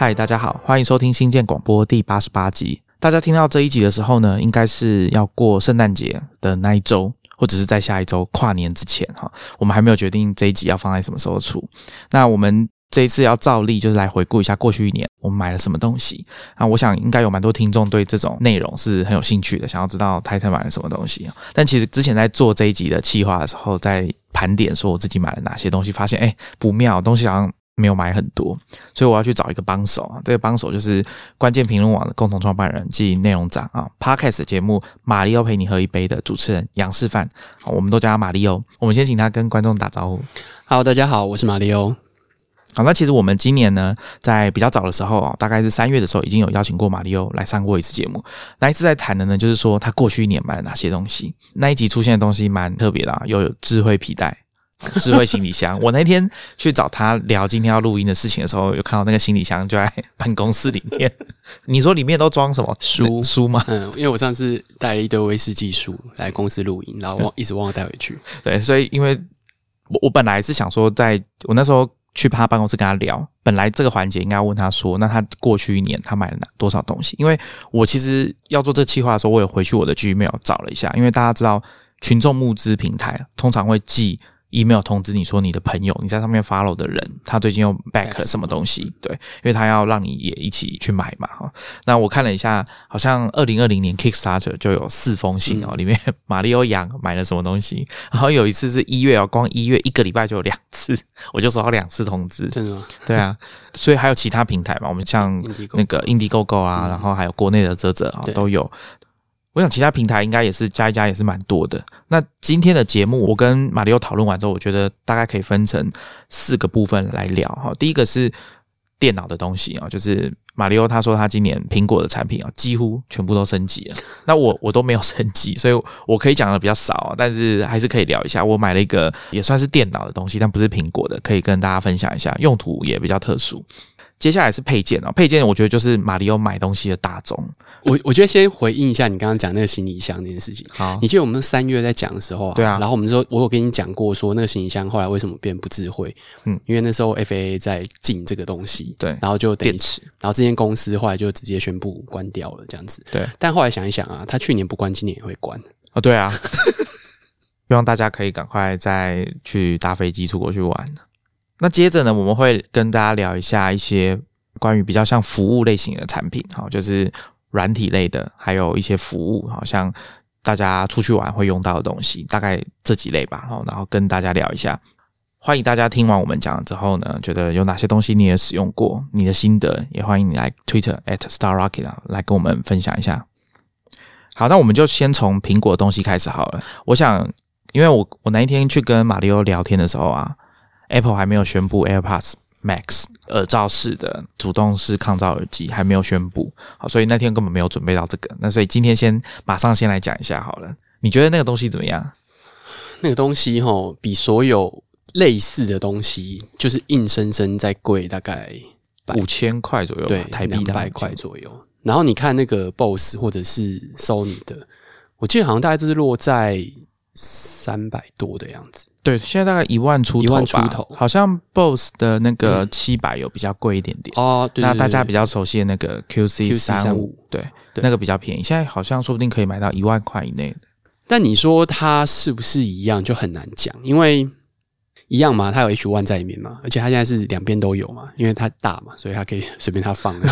嗨，大家好，欢迎收听新建广播第八十八集。大家听到这一集的时候呢，应该是要过圣诞节的那一周，或者是在下一周跨年之前哈。我们还没有决定这一集要放在什么时候出。那我们这一次要照例就是来回顾一下过去一年我们买了什么东西啊。我想应该有蛮多听众对这种内容是很有兴趣的，想要知道太太买了什么东西。但其实之前在做这一集的企划的时候，在盘点说我自己买了哪些东西，发现哎不妙，东西好像。没有买很多，所以我要去找一个帮手啊。这个帮手就是关键评论网的共同创办人暨内容长啊。Podcast 节目《马里奥陪你喝一杯》的主持人杨示范，好，我们都叫他马里奥。我们先请他跟观众打招呼。Hello，大家好，我是马里奥。好，那其实我们今年呢，在比较早的时候啊，大概是三月的时候，已经有邀请过马里奥来上过一次节目。那一次在谈的呢，就是说他过去一年买了哪些东西。那一集出现的东西蛮特别的，啊，又有智慧皮带。智慧行李箱，我那天去找他聊今天要录音的事情的时候，有看到那个行李箱就在办公室里面。你说里面都装什么书书吗？嗯，因为我上次带了一堆威士忌书来公司录音，然后忘一直忘了带回去。对，所以因为我我本来是想说，在我那时候去他办公室跟他聊，本来这个环节应该问他说，那他过去一年他买了哪多少东西？因为我其实要做这计划的时候，我有回去我的 Gmail 找了一下，因为大家知道群众募资平台通常会寄。Email 通知你说你的朋友你在上面 follow 的人，他最近又 back 了什么东西？对，因为他要让你也一起去买嘛哈。那我看了一下，好像二零二零年 Kickstarter 就有四封信哦，里面马里奥羊买了什么东西？然后有一次是一月哦，光一月一个礼拜就有两次，我就收到两次通知。真的吗？对啊，所以还有其他平台嘛，我们像那个 Indiegogo 啊，然后还有国内的泽泽啊都有。我想其他平台应该也是加一加也是蛮多的。那今天的节目，我跟马里奥讨论完之后，我觉得大概可以分成四个部分来聊哈。第一个是电脑的东西啊，就是马里奥他说他今年苹果的产品啊，几乎全部都升级了。那我我都没有升级，所以我可以讲的比较少，但是还是可以聊一下。我买了一个也算是电脑的东西，但不是苹果的，可以跟大家分享一下，用途也比较特殊。接下来是配件哦，配件我觉得就是马里奥买东西的大宗。我我觉得先回应一下你刚刚讲那个行李箱那件事情。好，你记得我们三月在讲的时候啊，对啊，然后我们说，我有跟你讲过，说那个行李箱后来为什么变不智慧？嗯，因为那时候 FAA 在禁这个东西，对，然后就电池，然后这间公司后来就直接宣布关掉了，这样子。对，但后来想一想啊，他去年不关，今年也会关啊。对啊，希望大家可以赶快再去搭飞机出国去玩。那接着呢，我们会跟大家聊一下一些。关于比较像服务类型的产品，哈，就是软体类的，还有一些服务，好像大家出去玩会用到的东西，大概这几类吧，好，然后跟大家聊一下。欢迎大家听完我们讲之后呢，觉得有哪些东西你也使用过，你的心得也欢迎你来 Twitter at Star Rocket 来跟我们分享一下。好，那我们就先从苹果的东西开始好了。我想，因为我我那一天去跟马里奥聊天的时候啊，Apple 还没有宣布 AirPods。Max 耳罩式的主动式抗噪耳机还没有宣布，好，所以那天根本没有准备到这个。那所以今天先马上先来讲一下好了。你觉得那个东西怎么样？那个东西哈，比所有类似的东西，就是硬生生在贵大概五千块左右，对，台币两百块左右。然后你看那个 BOSS 或者是 Sony 的，我记得好像大概都是落在。三百多的样子，对，现在大概一万出头一万出头，好像 BOSS 的那个七百有比较贵一点点。哦。那大家比较熟悉的那个 QC 三五，对，那个比较便宜，现在好像说不定可以买到一万块以内的。但你说它是不是一样，就很难讲，因为一样嘛，它有 H one 在里面嘛，而且它现在是两边都有嘛，因为它大嘛，所以它可以随便它放。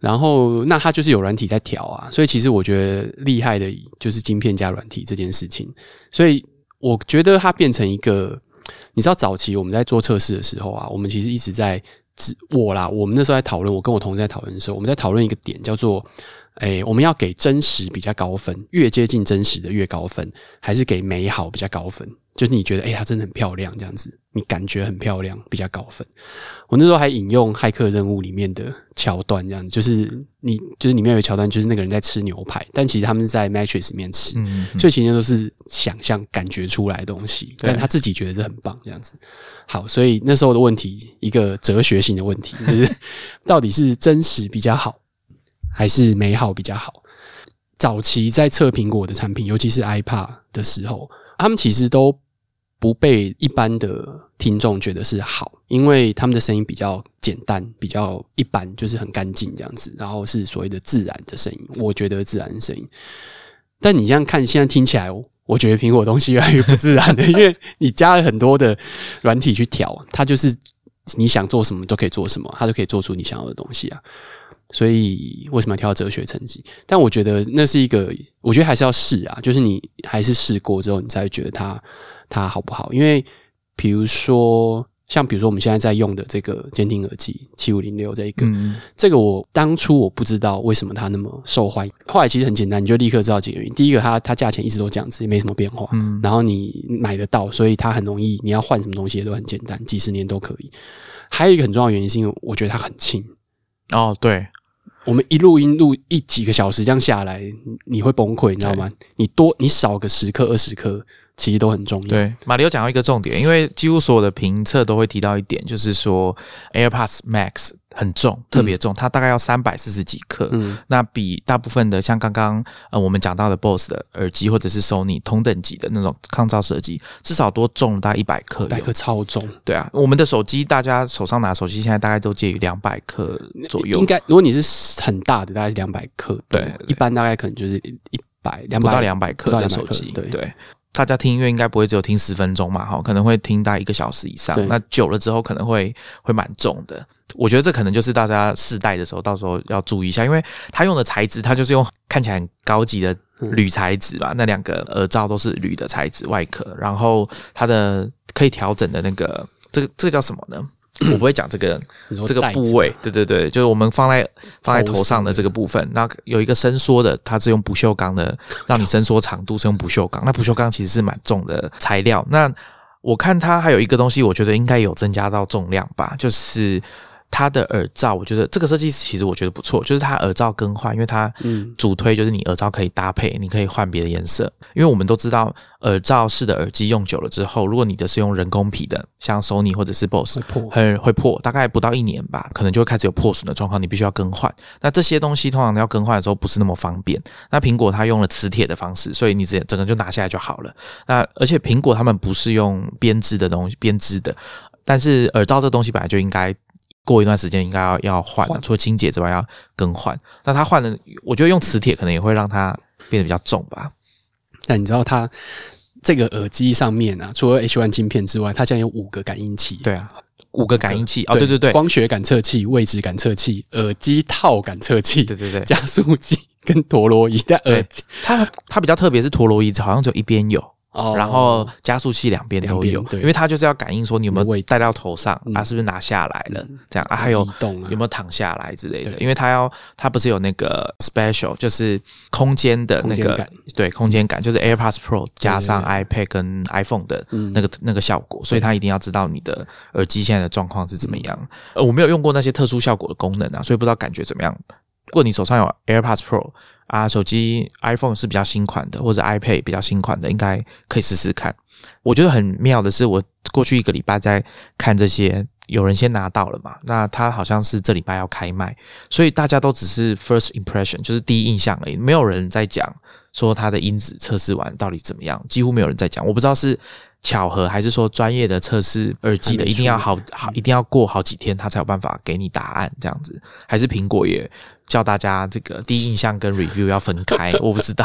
然后，那它就是有软体在调啊，所以其实我觉得厉害的就是晶片加软体这件事情。所以我觉得它变成一个，你知道，早期我们在做测试的时候啊，我们其实一直在只我啦，我们那时候在讨论，我跟我同事在讨论的时候，我们在讨论一个点，叫做，哎，我们要给真实比较高分，越接近真实的越高分，还是给美好比较高分？就是你觉得，哎，它真的很漂亮，这样子，你感觉很漂亮，比较高分。我那时候还引用《骇客任务》里面的桥段，这样，就是你，就是里面有桥段，就是那个人在吃牛排，但其实他们是在 Matrix 里面吃，所以其实都是想象、感觉出来的东西，但他自己觉得是很棒，这样子。好，所以那时候的问题，一个哲学性的问题，就是到底是真实比较好，还是美好比较好？早期在测苹果的产品，尤其是 iPad 的时候，他们其实都。不被一般的听众觉得是好，因为他们的声音比较简单，比较一般，就是很干净这样子，然后是所谓的自然的声音，我觉得自然的声音。但你这样看，现在听起来，我觉得苹果东西越来越不自然了，因为你加了很多的软体去调，它就是你想做什么都可以做什么，它都可以做出你想要的东西啊。所以为什么要挑哲学成绩？但我觉得那是一个，我觉得还是要试啊，就是你还是试过之后，你才会觉得它它好不好。因为比如说，像比如说我们现在在用的这个监听耳机七五零六这一个，这个我当初我不知道为什么它那么受欢迎，后来其实很简单，你就立刻知道几个原因。第一个，它它价钱一直都这样子，也没什么变化。嗯，然后你买得到，所以它很容易，你要换什么东西也都很简单，几十年都可以。还有一个很重要的原因，是因为我觉得它很轻。哦，对。我们一录音录一几个小时这样下来，你会崩溃，你知道吗？你多你少个十克二十克，其实都很重要。对，马里有讲到一个重点，因为几乎所有的评测都会提到一点，就是说 AirPods Max。很重，特别重，它大概要三百四十几克。嗯，那比大部分的像刚刚呃我们讲到的 BOSS 的耳机或者是 Sony 同等级的那种抗噪耳机，至少多重大概一百克。一百克超重。对啊，我们的手机，大家手上拿手机现在大概都介于两百克左右。应该，如果你是很大的，大概是两百克。对，一般大概可能就是一百两百到两百克的手机。对对。大家听音乐应该不会只有听十分钟嘛，哈，可能会听大概一个小时以上。那久了之后可能会会蛮重的。我觉得这可能就是大家试戴的时候，到时候要注意一下，因为它用的材质，它就是用看起来很高级的铝材质吧。那两个耳罩都是铝的材质外壳，然后它的可以调整的那个，这个这个叫什么呢？我不会讲这个 这个部位，对对对，就是我们放在放在头上的这个部分。那有一个伸缩的，它是用不锈钢的，让你伸缩长度是用不锈钢。那不锈钢其实是蛮重的材料。那我看它还有一个东西，我觉得应该有增加到重量吧，就是。它的耳罩，我觉得这个设计其实我觉得不错，就是它耳罩更换，因为它主推就是你耳罩可以搭配，你可以换别的颜色。因为我们都知道耳罩式的耳机用久了之后，如果你的是用人工皮的，像 Sony 或者是 BOSS，很会破，大概不到一年吧，可能就会开始有破损的状况，你必须要更换。那这些东西通常要更换的时候不是那么方便。那苹果它用了磁铁的方式，所以你直接整个就拿下来就好了。那而且苹果他们不是用编织的东西编织的，但是耳罩这东西本来就应该。过一段时间应该要要换，除了清洁之外要更换。那他换的，我觉得用磁铁可能也会让它变得比较重吧。那你知道它这个耳机上面啊，除了 H One 镜片之外，它竟然有五个感应器。对啊，五个感应器哦，对对对，光学感测器、位置感测器、耳机套感测器，对对对，加速器跟陀螺仪的耳机。它它比较特别，是陀螺仪好像只有一边有。哦，然后加速器两边都有，因为它就是要感应说你有没有戴到头上啊，是不是拿下来了？这样啊，还有有没有躺下来之类的？因为它要它不是有那个 special，就是空间的那个对空间感，就是 AirPods Pro 加上 iPad 跟 iPhone 的那个那个效果，所以它一定要知道你的耳机现在的状况是怎么样。呃，我没有用过那些特殊效果的功能啊，所以不知道感觉怎么样。如果你手上有 AirPods Pro。啊，手机 iPhone 是比较新款的，或者 iPad 比较新款的，应该可以试试看。我觉得很妙的是，我过去一个礼拜在看这些，有人先拿到了嘛？那他好像是这礼拜要开卖，所以大家都只是 first impression，就是第一印象而已，没有人在讲说它的因子测试完到底怎么样，几乎没有人在讲。我不知道是巧合还是说专业的测试耳机的一定要好好，一定要过好几天，他才有办法给你答案这样子，还是苹果也？叫大家这个第一印象跟 review 要分开，我不知道。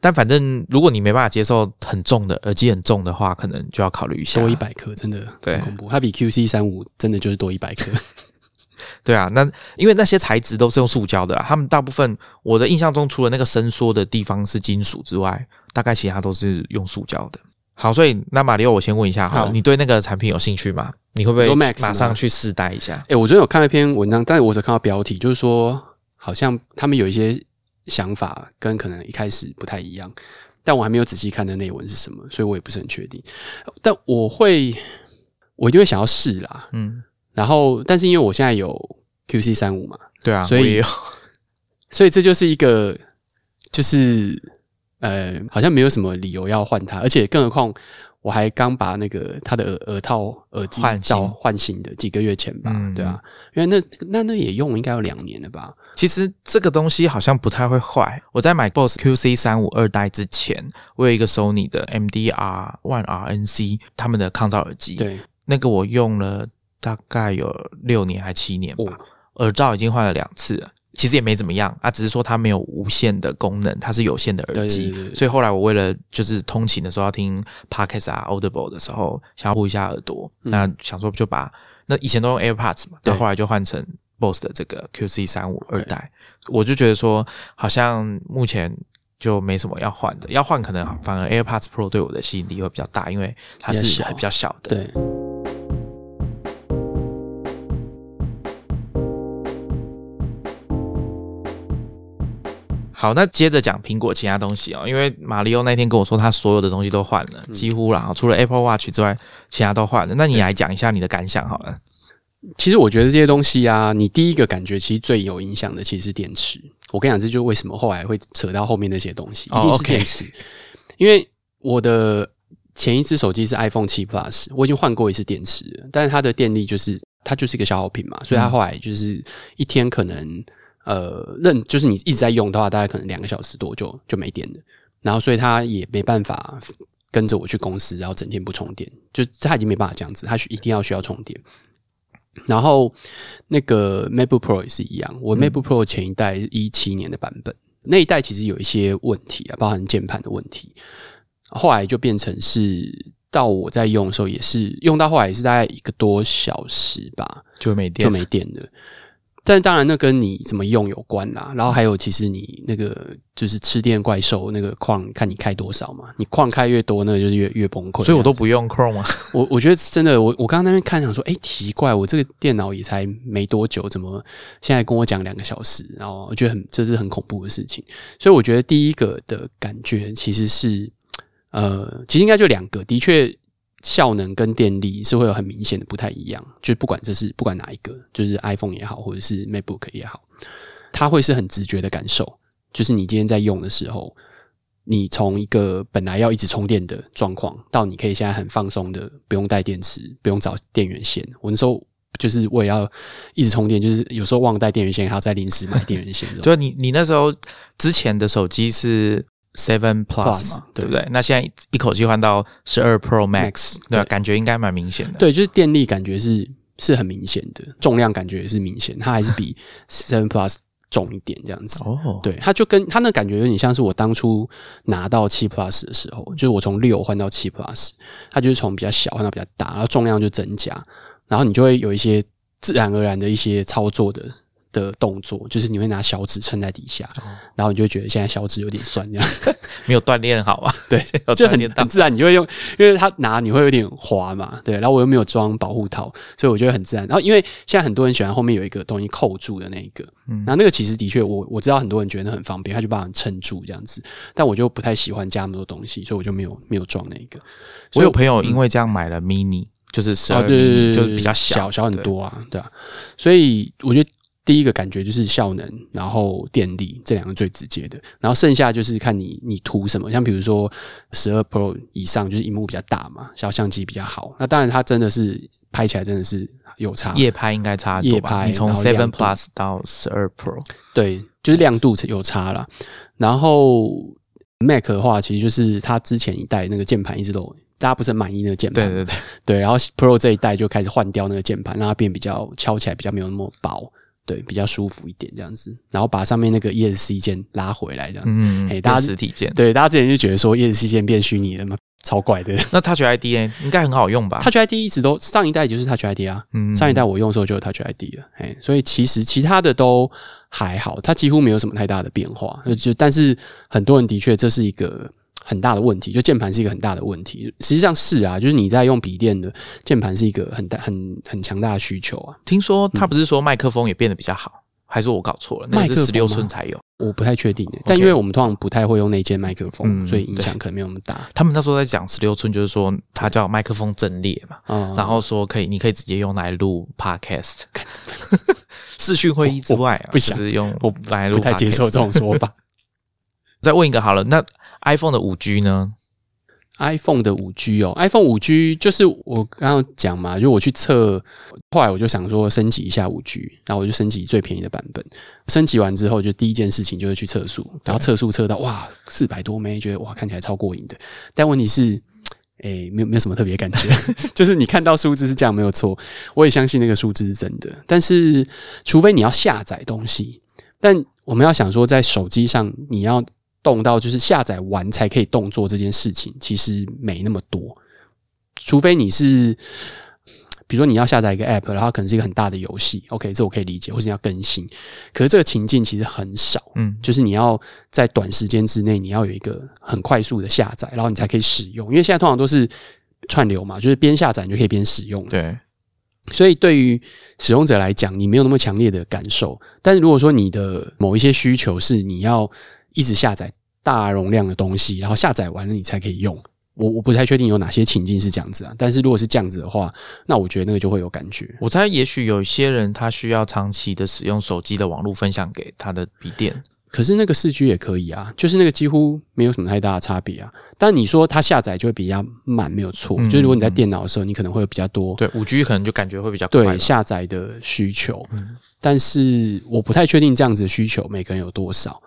但反正如果你没办法接受很重的耳机很重的话，可能就要考虑一下。多一百克真的对恐怖，它比 QC 三五真的就是多一百克。对啊，那因为那些材质都是用塑胶的，他们大部分我的印象中，除了那个伸缩的地方是金属之外，大概其他都是用塑胶的。好，所以那马里奥，我先问一下哈，你对那个产品有兴趣吗？你会不会马上去试戴一下？哎，我昨天有看了一篇文章，但是我只看到标题，就是说。好像他们有一些想法跟可能一开始不太一样，但我还没有仔细看的内文是什么，所以我也不是很确定。但我会，我一定会想要试啦。嗯，然后，但是因为我现在有 QC 三五嘛，对啊，所以，所以这就是一个，就是呃，好像没有什么理由要换它，而且更何况。我还刚把那个他的耳耳套耳机换新换新的几个月前吧，对啊，因为那那那也用应该有两年了吧。其实这个东西好像不太会坏。我在买 BOSS QC 三五二代之前，我有一个 Sony 的 MDR One RNC 他们的抗噪耳机，对，那个我用了大概有六年还七年吧，哦。耳罩已经换了两次了。其实也没怎么样啊，只是说它没有无线的功能，它是有线的耳机。对对对对所以后来我为了就是通勤的时候要听 podcast 啊、Audible 的时候，想要护一下耳朵，那想说就把那以前都用 AirPods 嘛，嗯对后来就换成 BOSS 的这个 QC 三五二代，我就觉得说好像目前。就没什么要换的，要换可能反而 AirPods Pro 对我的吸引力会比较大，因为它是比较小比较小的。对，好，那接着讲苹果其他东西哦，因为马里奥那天跟我说他所有的东西都换了，几乎啦，除了 Apple Watch 之外，其他都换了。那你来讲一下你的感想好了。其实我觉得这些东西啊，你第一个感觉其实最有影响的其实是电池。我跟你讲，这就是为什么后来会扯到后面那些东西，哦一定是电池。因为我的前一只手机是 iPhone 七 Plus，我已经换过一次电池了，但是它的电力就是它就是一个消耗品嘛，所以它后来就是一天可能呃认就是你一直在用的话，大概可能两个小时多就就没电了，然后所以它也没办法跟着我去公司，然后整天不充电，就它已经没办法这样子，它需一定要需要充电。然后那个 MacBook Pro 也是一样，我 MacBook Pro 前一代一七年的版本，那一代其实有一些问题啊，包含键盘的问题。后来就变成是到我在用的时候，也是用到后来也是大概一个多小时吧，就没电，就没电了。但当然，那跟你怎么用有关啦。然后还有，其实你那个就是吃电怪兽那个矿，看你开多少嘛。你矿开越多，那就是越越崩溃。所以我都不用 Chrome 啊。我我觉得真的，我我刚刚那边看想说，哎，奇怪，我这个电脑也才没多久，怎么现在跟我讲两个小时？然后我觉得很这是很恐怖的事情。所以我觉得第一个的感觉其实是，呃，其实应该就两个，的确效能跟电力是会有很明显的不太一样。就不管这是不管哪一个，就是 iPhone 也好，或者是 MacBook 也好，它会是很直觉的感受。就是你今天在用的时候，你从一个本来要一直充电的状况，到你可以现在很放松的，不用带电池，不用找电源线。我那时候就是为了要一直充电，就是有时候忘了带电源线，还要再临时买电源线这种。就你你那时候之前的手机是 Seven Plus 对对不对？那现在一口气换到十二 Pro Max，Max，对吧？对感觉应该蛮明显的。对，就是电力感觉是是很明显的，重量感觉也是明显，它还是比 Seven Plus 重一点这样子。哦，对，它就跟它那感觉有点像是我当初拿到七 Plus 的时候，就是我从六换到七 Plus，它就是从比较小换到比较大，然后重量就增加，然后你就会有一些自然而然的一些操作的的动作，就是你会拿小指撑在底下，哦然后你就觉得现在小指有点酸这样，没有锻炼好啊。对，就很很。自然，你就会用，因为他拿你会有点滑嘛，对，然后我又没有装保护套，所以我觉得很自然。然后因为现在很多人喜欢后面有一个东西扣住的那一个，嗯然后那个其实的确我我知道很多人觉得很方便，他就把它撑住这样子，但我就不太喜欢加那么多东西，所以我就没有没有装那一个。我有朋友因为这样买了 Mini，就是十二哦，对对对，就是比较小小很多啊，对啊，所以我觉得。第一个感觉就是效能，然后电力这两个最直接的，然后剩下就是看你你图什么，像比如说十二 Pro 以上就是荧幕比较大嘛，小相机比较好。那当然它真的是拍起来真的是有差，夜拍应该差？夜拍你从 Seven Plus 到十二 Pro，对，就是亮度有差啦。然后 Mac 的话，其实就是它之前一代那个键盘一直都大家不是很满意那个键盘，对对对，对，然后 Pro 这一代就开始换掉那个键盘，让它变比较敲起来比较没有那么薄，对，比较舒服一点这样子。然后把上面那个 ESC 键拉回来这样子。嗯，哎大家变实体键。对，大家之前就觉得说 ESC 键变虚拟了嘛，超怪的。那 Touch ID 呢？应该很好用吧？Touch ID 一直都上一代就是 Touch ID 啊，嗯上一代我用的时候就有 Touch ID 了，哎，所以其实其他的都还好，它几乎没有什么太大的变化。就就但是很多人的确这是一个很大的问题，就键盘是一个很大的问题。实际上是啊，就是你在用笔电的键盘是一个很大很很强大的需求啊。听说他不是说麦克风也变得比较好，还是我搞错了？那是十六寸才有。我不太确定、欸，但因为我们通常不太会用那件麦克风，嗯所以影响可能没有那么大。他们那时候在讲十六寸，就是说它叫麦克风阵列嘛，啊、然后说可以，你可以直接用来录 podcast，视讯会议之外啊，不想就是用我来录不太接受这种说法。再问一个好了，那 iPhone 的五 G 呢？iPhone 的五 G 哦，iPhone 五 G 就是我刚刚讲嘛，就我去测，后来我就想说升级一下五 G，然后我就升级最便宜的版本。升级完之后，就第一件事情就是去测速，然后测速测到哇四百多枚，觉得哇看起来超过瘾的。但问题是，诶，没有没有什么特别感觉，就是你看到数字是这样没有错，我也相信那个数字是真的。但是，除非你要下载东西，但我们要想说，在手机上你要动到就是下载完才可以动作这件事情，其实没那么多。除非你是，比如说你要下载一个 App，然后可能是一个很大的游戏，OK，这我可以理解，或是你要更新。可是这个情境其实很少，嗯，就是你要在短时间之内，你要有一个很快速的下载，然后你才可以使用。因为现在通常都是串流嘛，就是边下载你就可以边使用。对，所以对于使用者来讲，你没有那么强烈的感受。但是如果说你的某一些需求是你要一直下载大容量的东西，然后下载完了你才可以用。我我不太确定有哪些情境是这样子啊，但是如果是这样子的话，那我觉得那个就会有感觉。我猜也许有一些人他需要长期的使用手机的网络分享给他的笔电，可是那个四 G 也可以啊，就是那个几乎没有什么太大的差别啊。但你说它下载就会比较慢，没有错。嗯就是如果你在电脑的时候，你可能会有比较多对五 G 可能就感觉会比较快对下载的需求，嗯但是我不太确定这样子的需求每个人有多少。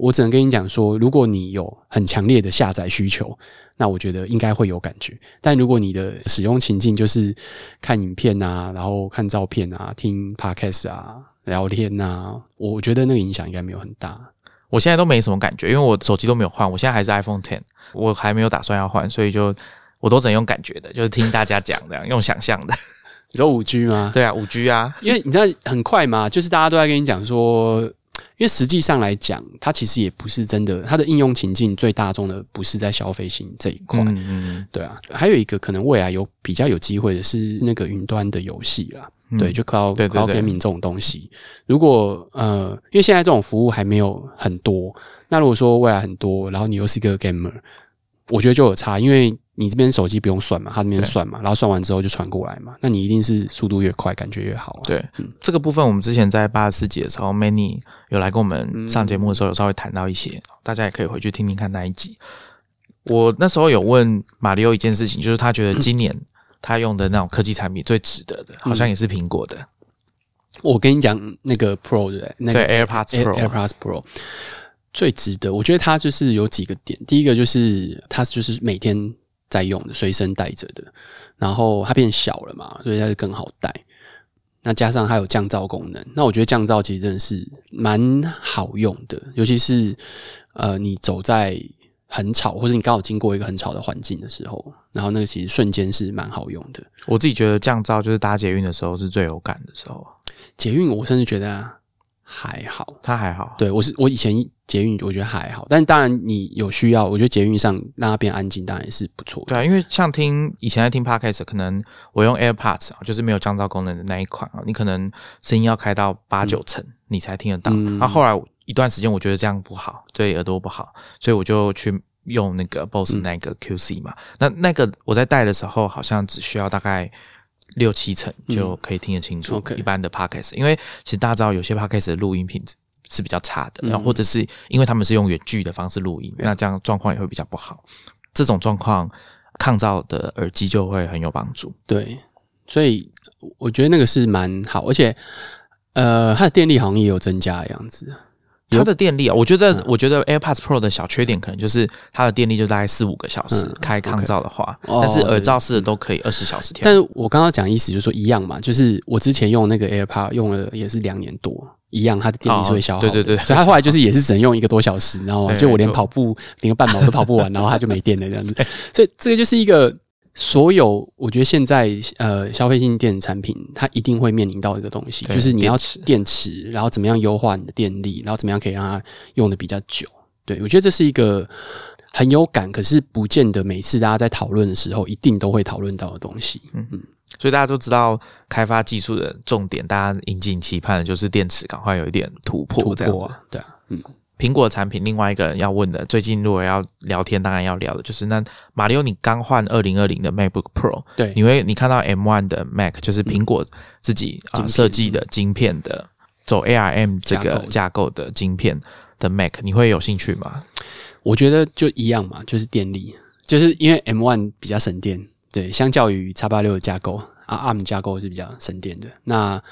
我只能跟你讲说，如果你有很强烈的下载需求，那我觉得应该会有感觉。但如果你的使用情境就是看影片啊，然后看照片啊，听 podcast 啊，聊天啊，我觉得那个影响应该没有很大。我现在都没什么感觉，因为我手机都没有换，我现在还是 iPhone Ten，我还没有打算要换，所以就我都只能用感觉的，就是听大家讲这样，用想象的。你说五 G 吗？对啊，五 G 啊，因为你知道很快嘛，就是大家都在跟你讲说，因为实际上来讲，它其实也不是真的，它的应用情境最大众的不是在消费型这一块。嗯嗯对啊，还有一个可能未来有比较有机会的是那个云端的游戏啦，嗯对，就 cloud 对对 cloud gaming 这种东西。如果呃，因为现在这种服务还没有很多，那如果说未来很多，然后你又是一个 gamer，我觉得就有差，因为你这边手机不用算嘛，他那边算嘛，然后算完之后就传过来嘛，那你一定是速度越快，感觉越好、啊。对，这个部分我们之前在八十四集的时候，Many 有来跟我们上节目的时候，有稍微谈到一些，大家也可以回去听听看那一集。我那时候有问马里奥一件事情，就是他觉得今年他用的那种科技产品最值得的，好像也是苹果的，我跟你讲，那个 Pro 的那个对 AirPods Air- Pro AirPods Pro 最值得，我觉得它就是有几个点。第一个就是它就是每天在用的，随身带着的，然后它变小了嘛，所以它就更好带。那加上它有降噪功能，那我觉得降噪其实真的是蛮好用的，尤其是呃你走在很吵，或者你刚好经过一个很吵的环境的时候，然后那个其实瞬间是蛮好用的。我自己觉得降噪就是搭捷运的时候是最有感的时候，捷运我甚至觉得还好，它还好。对我是我以前捷运我觉得还好，但当然你有需要，我觉得捷运上让它变安静，当然也是不错的。对啊，因为像听以前在听 podcast，可能我用 AirPods 啊，就是没有降噪功能的那一款啊，你可能声音要开到八九成，你才听得到。嗯然后后来一段时间，我觉得这样不好，对耳朵不好，所以我就去用那个 BOSS 嗯那个 QC 嘛。那那个我在戴的时候，好像只需要大概六七成就可以听得清楚。一般的 podcast，因为其实大家知道有些 podcast 的录音品质。是比较差的，嗯然后或者是因为他们是用远距的方式录音，那这样状况也会比较不好。这种状况，抗噪的耳机就会很有帮助。对，所以我觉得那个是蛮好，而且呃，它的电力好像也有增加的样子。它的电力啊，我觉得，嗯。我觉得 AirPods Pro 的小缺点可能就是它的电力就大概四五个小时，嗯开抗噪的话，哦但是耳罩式的都可以二十小时调。但是我刚刚讲意思就是说一样嘛，就是我之前用那个 AirPod 用了也是两年多，一样它的电力是会消耗对对对所以它后来就是也是只能用一个多小时，然后对就我连跑步连个半毛都跑不完，然后它就没电了这样子，所以这个就是一个。所有，我觉得现在呃，消费性电子产品它一定会面临到一个东西，就是你要电池电池，然后怎么样优化你的电力，然后怎么样可以让它用的比较久。对我觉得这是一个很有感，可是不见得每次大家在讨论的时候一定都会讨论到的东西。嗯嗯所以大家都知道，开发技术的重点，大家引颈期盼的就是电池赶快有一点突破，突这样子。对啊，嗯，苹果产品另外一个人要问的，最近如果要聊天，当然要聊的就是那马里奥，你刚换二零二零的 MacBook Pro，对，你会你看到 M one 的 Mac 就是苹果自己啊、设计的晶片的走 ARM 这个架构的晶片的 Mac，你会有兴趣吗？我觉得就一样嘛，就是电力，就是因为 M one 比较省电，对，相较于叉八六的架构啊，ARM 架构是比较省电的，那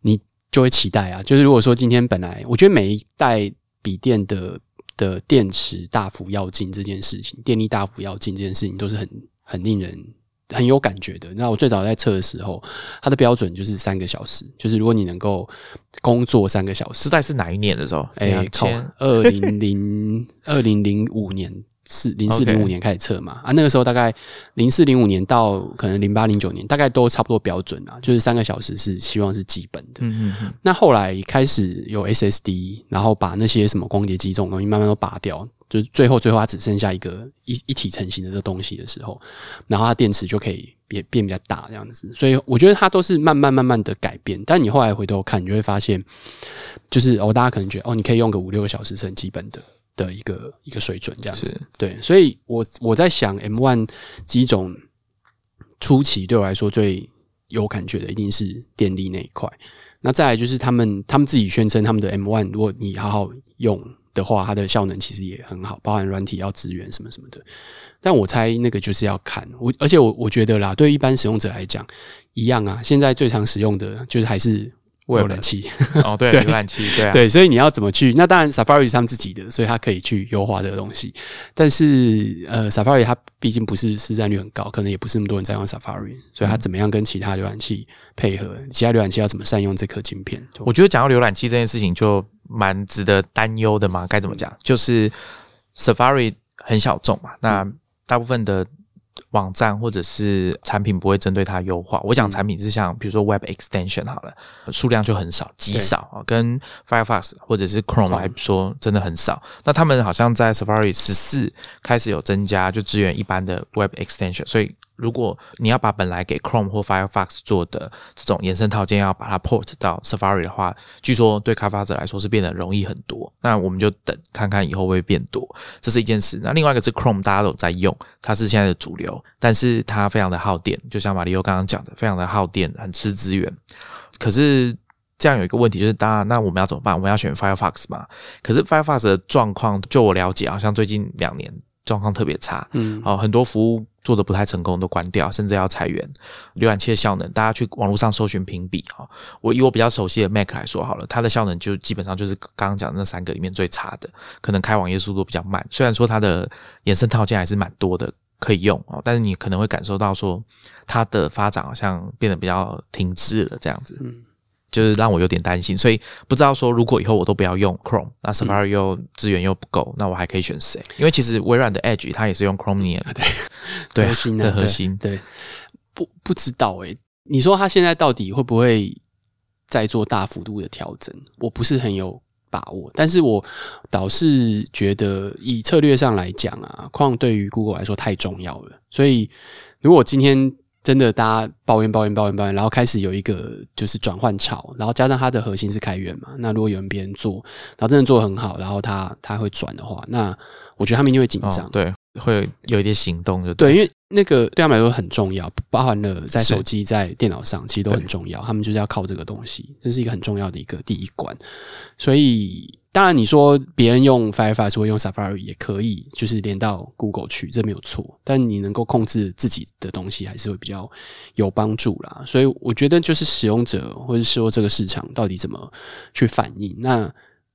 你就会期待啊，就是如果说今天本来我觉得每一代笔电的的电池大幅要进这件事情，电力大幅要进这件事情都是很很令人很有感觉的。那我最早在测的时候，它的标准就是三个小时，就是如果你能够工作三个小时时，代是哪一年的时候？两千，二零零二零零五年四零四零五年开始测嘛啊，那个时候大概零四零五年到可能零八零九年，大概都差不多标准啊，就是三个小时是希望是基本的。嗯嗯嗯，那后来开始有 SSD，然后把那些什么光碟机这种东西慢慢都拔掉，就是最后最后它只剩下一个一一体成型的这东西的时候，然后它电池就可以变变比较大这样子。所以我觉得它都是慢慢慢慢的改变，但你后来回头看，你就会发现，就是哦，大家可能觉得哦，你可以用个五六个小时是很基本的。的一个一个水准这样子，对，所以我我在想 M One 机种初期对我来说最有感觉的一定是电力那一块。那再来就是他们他们自己宣称他们的 M One，如果你好好用的话，它的效能其实也很好，包含软体要支援什么什么的。但我猜那个就是要看我，而且我我觉得啦，对于一般使用者来讲，一样啊。现在最常使用的就是还是浏览器，哦，对，对浏览器，对啊，对，所以你要怎么去？那当然，Safari 是他们自己的，所以它可以去优化这个东西。但是，呃，Safari 它毕竟不是市占率很高，可能也不是那么多人在用 Safari，所以它怎么样跟其他浏览器配合？其他浏览器要怎么善用这颗晶片？我觉得讲到浏览器这件事情，就蛮值得担忧的嘛。该怎么讲？就是 Safari 很小众嘛，那大部分的网站或者是产品不会针对它优化。我讲产品是像比如说 Web Extension 好了，数量就很少，极少啊，跟 Firefox 或者是 Chrome 来说，真的很少。那他们好像在 Safari 十四开始有增加，就支援一般的 Web Extension，所以。如果你要把本来给 Chrome 或 Firefox 做的这种延伸套件，要把它 port 到 Safari 的话，据说对开发者来说是变得容易很多。那我们就等看看以后会不会变多，这是一件事。那另外一个是 Chrome，大家都有在用，它是现在的主流，但是它非常的耗电，就像马里奥刚刚讲的，非常的耗电，很吃资源。可是这样有一个问题，就是当然，那我们要怎么办？我们要选 Firefox 嘛？可是 Firefox 的状况，就我了解，好像最近两年状况特别差。嗯，哦，很多服务做的不太成功，都关掉，甚至要裁员。浏览器的效能，大家去网络上搜寻评比哈、我以我比较熟悉的 Mac 来说好了，它的效能就基本上就是刚刚讲的那三个里面最差的，可能开网页速度比较慢。虽然说它的延伸套件还是蛮多的可以用哦，但是你可能会感受到说它的发展好像变得比较停滞了，这样子。就是让我有点担心，所以不知道说如果以后我都不要用 Chrome，那 Safari 又资源又不够，那我还可以选谁？因为其实微软的 Edge 它也是用 Chromium 的，对啊核心啊的核心，对，对不不知道诶、你说他现在到底会不会再做大幅度的调整？我不是很有把握，但是我倒是觉得以策略上来讲啊，矿对于 Google 来说太重要了。所以如果今天真的大家抱怨抱怨抱怨抱怨，然后开始有一个就是转换潮，然后加上它的核心是开源嘛，那如果有人别人做，然后真的做得很好，然后他他会转的话，那我觉得他们一定会紧张。对，会有一点行动就对，因为那个对他们来说很重要，包含了在手机、在电脑上，其实都很重要。他们就是要靠这个东西，这是一个很重要的一个第一关。所以，当然你说别人用 Firefox 或用 Safari 也可以，就是连到 Google 去，这没有错。但你能够控制自己的东西，还是会比较有帮助啦。所以，我觉得就是使用者或者说这个市场到底怎么去反应，那。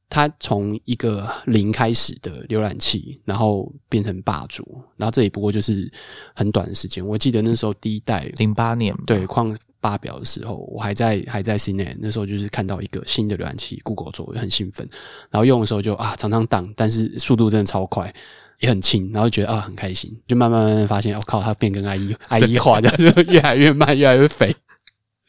它从一个零开始的浏览器，然后变成霸主，然后这也不过就是很短的时间。我记得那时候第一代零八年吧对矿发表的时候，我还在还在 CNET，那时候就是看到一个新的浏览器，Google 做，我就很兴奋。然后用的时候就啊，常常挡，但是速度真的超快，也很轻，然后觉得啊很开心，就慢慢慢慢发现，我、靠，它变跟 IE IE 化，这样就越来越慢，越来越肥。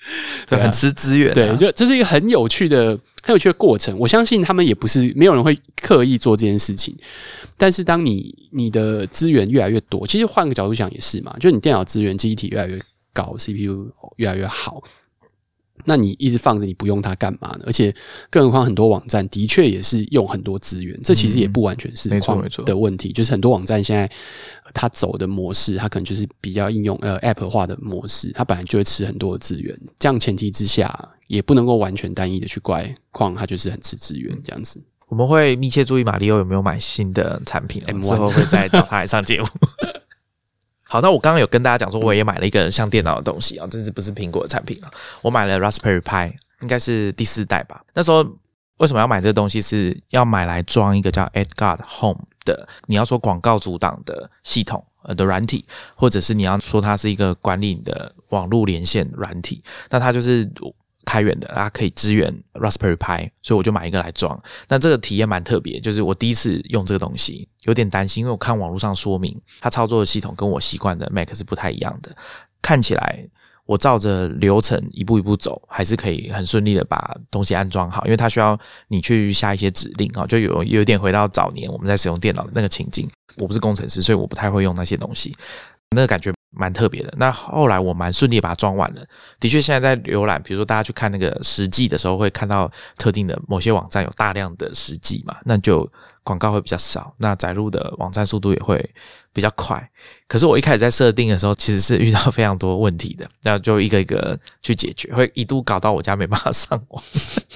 对啊很吃资源啊，对，就这是一个很有趣的、很有趣的过程。我相信他们也不是没有人会刻意做这件事情，但是当你你的资源越来越多，其实换个角度想也是嘛，就你电脑资源记忆体越来越高，CPU 越来越好。那你一直放着，你不用它干嘛呢？而且，更何况很多网站的确也是用很多资源，这其实也不完全是矿的问题。就是很多网站现在呃它走的模式，它可能就是比较应用呃 App 化的模式，它本来就会吃很多的资源。这样前提之下，也不能够完全单一的去怪矿，它就是很吃资源这样子。我们会密切注意马里奥有没有买新的产品、哦，M1 之后会再找他来上节目。好，那我刚刚有跟大家讲说，我也买了一个像电脑的东西啊，这是不是苹果的产品啊？我买了 Raspberry Pi，应该是第四代吧。那时候为什么要买这个东西？是要买来装一个叫 Edgard Home 的，你要说广告阻挡的系统呃的软体，或者是你要说它是一个管理你的网络连线软体，那它就是开源的，它可以支援 Raspberry Pi，所以我就买一个来装。那这个体验蛮特别，就是我第一次用这个东西，有点担心，因为我看网络上说明，它操作的系统跟我习惯的 Mac 是不太一样的，看起来。我照着流程一步一步走，还是可以很顺利的把东西安装好，因为它需要你去下一些指令啊，就有有点回到早年我们在使用电脑的那个情境。我不是工程师，所以我不太会用那些东西，那个感觉蛮特别的。那后来我蛮顺利把它装完了。的确，现在在浏览，比如说大家去看那个实际的时候，会看到特定的某些网站有大量的实际嘛，那就。广告会比较少，那载入的网站速度也会比较快。可是我一开始在设定的时候，其实是遇到非常多问题的，那就一个一个去解决，会一度搞到我家没办法上网。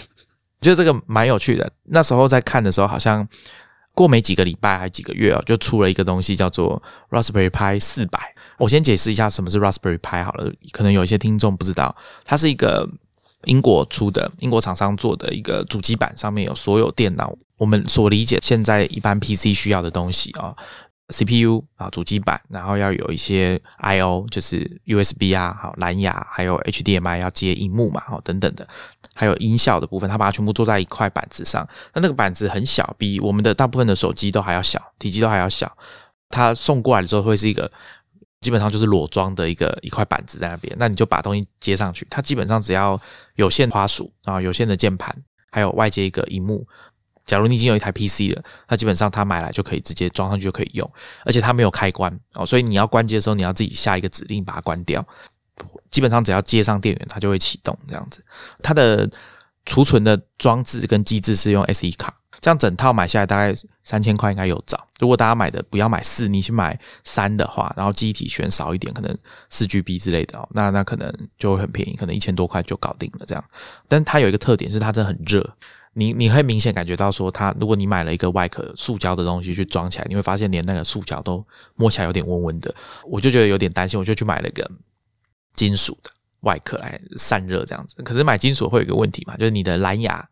我觉得这个蛮有趣的。那时候在看的时候，好像过没几个礼拜还几个月啊，就出了一个东西叫做 Raspberry Pi 四百。我先解释一下什么是 Raspberry Pi 好了，可能有一些听众不知道，它是一个英国出的，英国厂商做的一个主机板，上面有所有电脑。我们所理解现在一般 PC 需要的东西啊，CPU 啊，主机板，然后要有一些 I/O，就是 USB 啊，好蓝牙，还有 HDMI 要接荧幕嘛，好等等的，还有音效的部分，它把它全部做在一块板子上。那那个板子很小，比我们的大部分的手机都还要小，体积都还要小。它送过来的时候会是一个基本上就是裸装的一个一块板子在那边，那你就把东西接上去。它基本上只要有线花鼠啊，有线的键盘，还有外接一个荧幕。假如你已经有一台 PC 了，那基本上它买来就可以直接装上去就可以用，而且它没有开关哦，所以你要关机的时候，你要自己下一个指令把它关掉。基本上只要接上电源，它就会启动这样子。它的储存的装置跟机制是用 SE 卡，这样整套买下来大概三千块应该有找。如果大家买的不要买四，你去买三的话，然后机体选少一点，可能四 GB 之类的哦，那那可能就会很便宜，可能一千多块就搞定了这样。但它有一个特点是它真的很热。你你会明显感觉到说，它如果你买了一个外壳塑胶的东西去装起来，你会发现连那个塑胶都摸起来有点温温的，我就觉得有点担心，我就去买了个金属的外壳来散热这样子。可是买金属会有一个问题嘛，就是你的蓝牙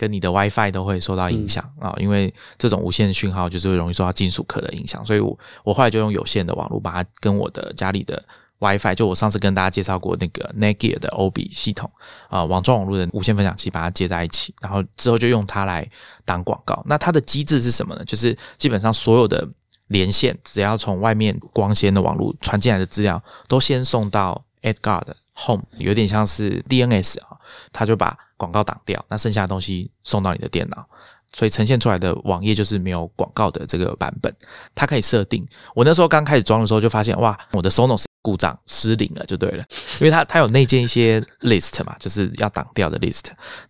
跟你的 WiFi 都会受到影响啊，因为这种无线讯号就是会容易受到金属壳的影响，所以我我后来就用有线的网络把它跟我的家里的。WiFi 就我上次跟大家介绍过那个 Netgear 的 OB 系统啊，网状网络的无线分享器，把它接在一起，然后之后就用它来当广告。那它的机制是什么呢？就是基本上所有的连线，只要从外面光纤的网络传进来的资料，都先送到 Edgard Home，有点像是 DNS 啊，它就把广告挡掉，那剩下的东西送到你的电脑。所以呈现出来的网页就是没有广告的这个版本，它可以设定。我那时候刚开始装的时候就发现，哇，我的 Sonos 故障失灵了，就对了，因为它它有内建一些 list 嘛，就是要挡掉的 list。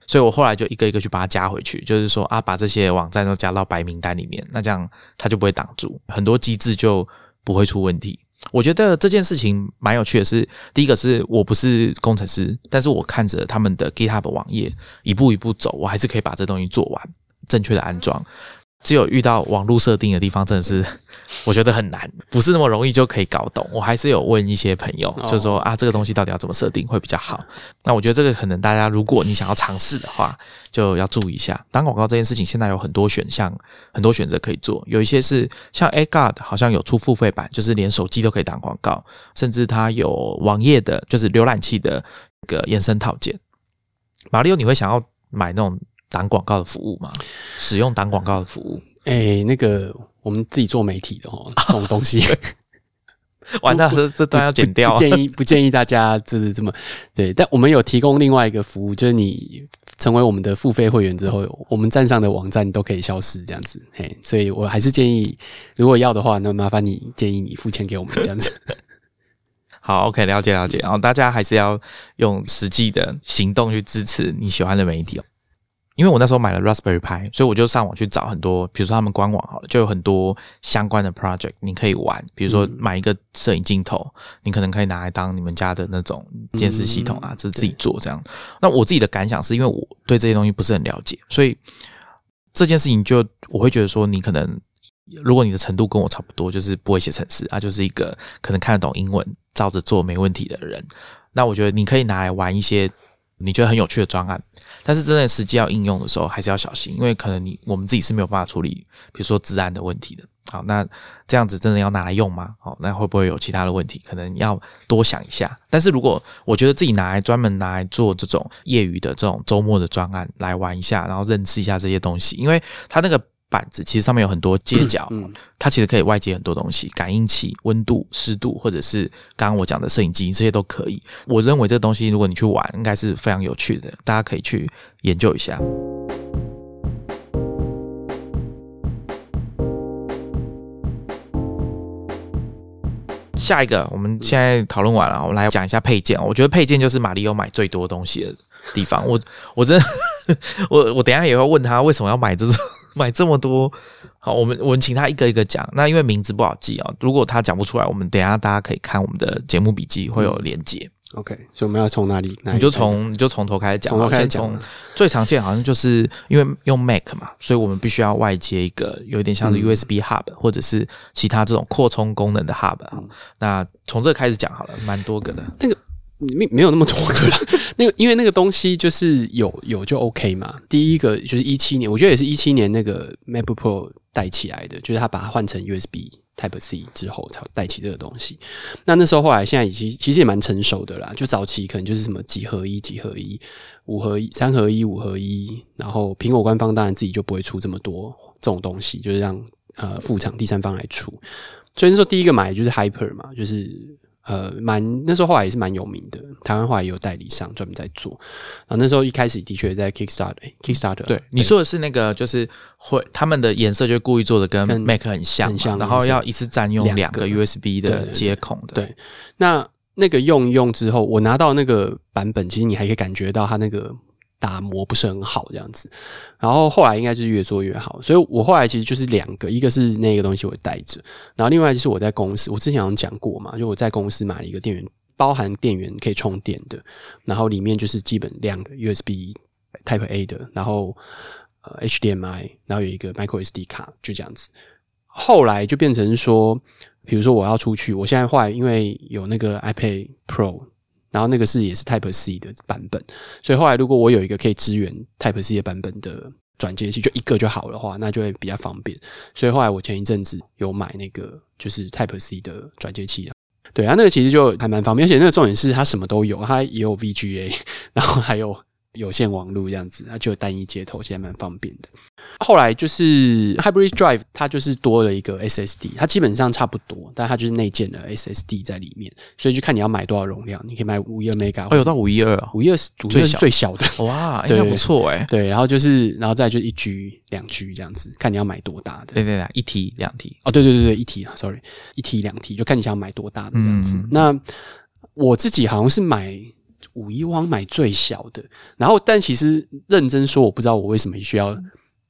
所以我后来就一个一个去把它加回去，就是说啊，把这些网站都加到白名单里面，那这样它就不会挡住，很多机制就不会出问题。我觉得这件事情蛮有趣的，是第一个是我不是工程师，但是我看着他们的 GitHub 网页一步一步走，我还是可以把这东西做完。正确的安装，只有遇到网络设定的地方，真的是 我觉得很难，不是那么容易就可以搞懂。我还是有问一些朋友，就说啊，这个东西到底要怎么设定会比较好？那我觉得这个可能大家如果你想要尝试的话，就要注意一下。打广告这件事情，现在有很多选项，很多选择可以做。有一些是像 a g u a r d 好像有出付费版，就是连手机都可以打广告，甚至它有网页的，就是浏览器的一个延伸套件。马里奥，你会想要买那种？挡广告的服务吗？使用挡广告的服务？哎，那个我们自己做媒体的哦，这种东西，完蛋，这这段要剪掉。建议不建议大家就是这么对？但我们有提供另外一个服务，就是你成为我们的付费会员之后，我们站上的网站都可以消失，这样子。嘿，所以我还是建议，如果要的话，那麻烦你建议你付钱给我们这样子。好，OK，了解了解。然后大家还是要用实际的行动去支持你喜欢的媒体哦。因为我那时候买了 Raspberry Pi，所以我就上网去找很多，比如说他们官网好了，就有很多相关的 project 你可以玩。比如说买一个摄影镜头，你可能可以拿来当你们家的那种监视系统啊，这是自己做这样。那我自己的感想是因为我对这些东西不是很了解，所以这件事情就我会觉得说，你可能如果你的程度跟我差不多，就是不会写程式啊，就是一个可能看得懂英文，照着做没问题的人，那我觉得你可以拿来玩一些。你觉得很有趣的专案，但是真的实际要应用的时候，还是要小心，因为可能你我们自己是没有办法处理，比如说治安的问题的。好，那这样子真的要拿来用吗？好，那会不会有其他的问题？可能要多想一下。但是如果我觉得自己拿来专门拿来做这种业余的这种周末的专案来玩一下，然后认识一下这些东西，因为它那个板子其实上面有很多接角，嗯它其实可以外接很多东西，感应器、温度、湿度，或者是刚刚我讲的摄影机，这些都可以。我认为这个东西如果你去玩，应该是非常有趣的，大家可以去研究一下。下一个，我们现在讨论完了，我们来讲一下配件。我觉得配件就是马里奥买最多东西的地方。我我真的，我我等一下也会问他为什么要买这种买这么多。好，我们我们请他一个一个讲。那因为名字不好记啊、如果他讲不出来，我们等一下大家可以看我们的节目笔记，会有连接。OK，所以我们要从哪里？你就从你就从头开始讲吧，从头开始先从讲最常见好像就是因为用 Mac 嘛，所以我们必须要外接一个有一点像是嗯 USB hub、或者是其他这种扩充功能的 hub 那从这开始讲好了，蛮多个的。没没有那么多个啦。那个因为那个东西就是有有就 OK 嘛。第一个就是一七年，我觉得也是一七年那个 MacBook Pro 带起来的，就是它把它换成 USB Type C 之后才带起这个东西。那那时候后来现在已经其实也蛮成熟的啦，就早期可能就是什么几合一、几合一、五合一、三合一、五合一，然后苹果官方当然自己就不会出这么多这种东西，就是让呃副厂第三方来出。所以那时候第一个买就是 Hyper 嘛，就是呃蛮那时候后来也是蛮有名的，台湾后来也有代理商专门在做。然后那时候一开始的确在 Kickstarter，Kickstarter，对，你说的是那个，就是会他们的颜色就故意做的跟跟 Mac 很像，很像然后要一次占用两两个个 USB 的接孔的。对，那那个用一用之后，我拿到那个版本，其实你还可以感觉到它那个打磨不是很好这样子。然后后来应该就是越做越好，所以我后来其实就是两个，一个是那个东西我带着，然后另外就是我在公司，我之前好像讲过嘛，就我在公司买了一个电源，包含电源可以充电的，然后里面就是基本两个 USB Type A 的，然后呃 HDMI，然后有一个 Micro SD 卡，就这样子。后来就变成说，比如说我要出去，我现在坏因为有那个 iPad Pro，然后那个是也是 Type C 的版本，所以后来如果我有一个可以支援 Type C 的版本的转接器，就一个就好的话，那就会比较方便。所以后来我前一阵子有买那个就是 Type C 的转接器啊。对啊，那个其实就还蛮方便，而且那个重点是它什么都有，它也有 VGA，然后还有有线网络这样子，它就有单一接头，其实还蛮方便的。后来就是 Hybrid Drive，它就是多了一个 SSD，它基本上差不多，但它就是内建的 SSD 在里面，所以就看你要买多少容量，你可以买五一二 mega，哦，有到五一二啊，五一二是最小最小的，哇，对应该不错哎。对，然后就是然后再就一 G、两 G 这样子，看你要买多大的。对对对，一 T 两 T，哦，对对对对，一 T 啊，sorry，一 T 两 T，，就看你想买多大的这样子。嗯那我自己好像是买五一汪买最小的，然后但其实认真说，我不知道我为什么需要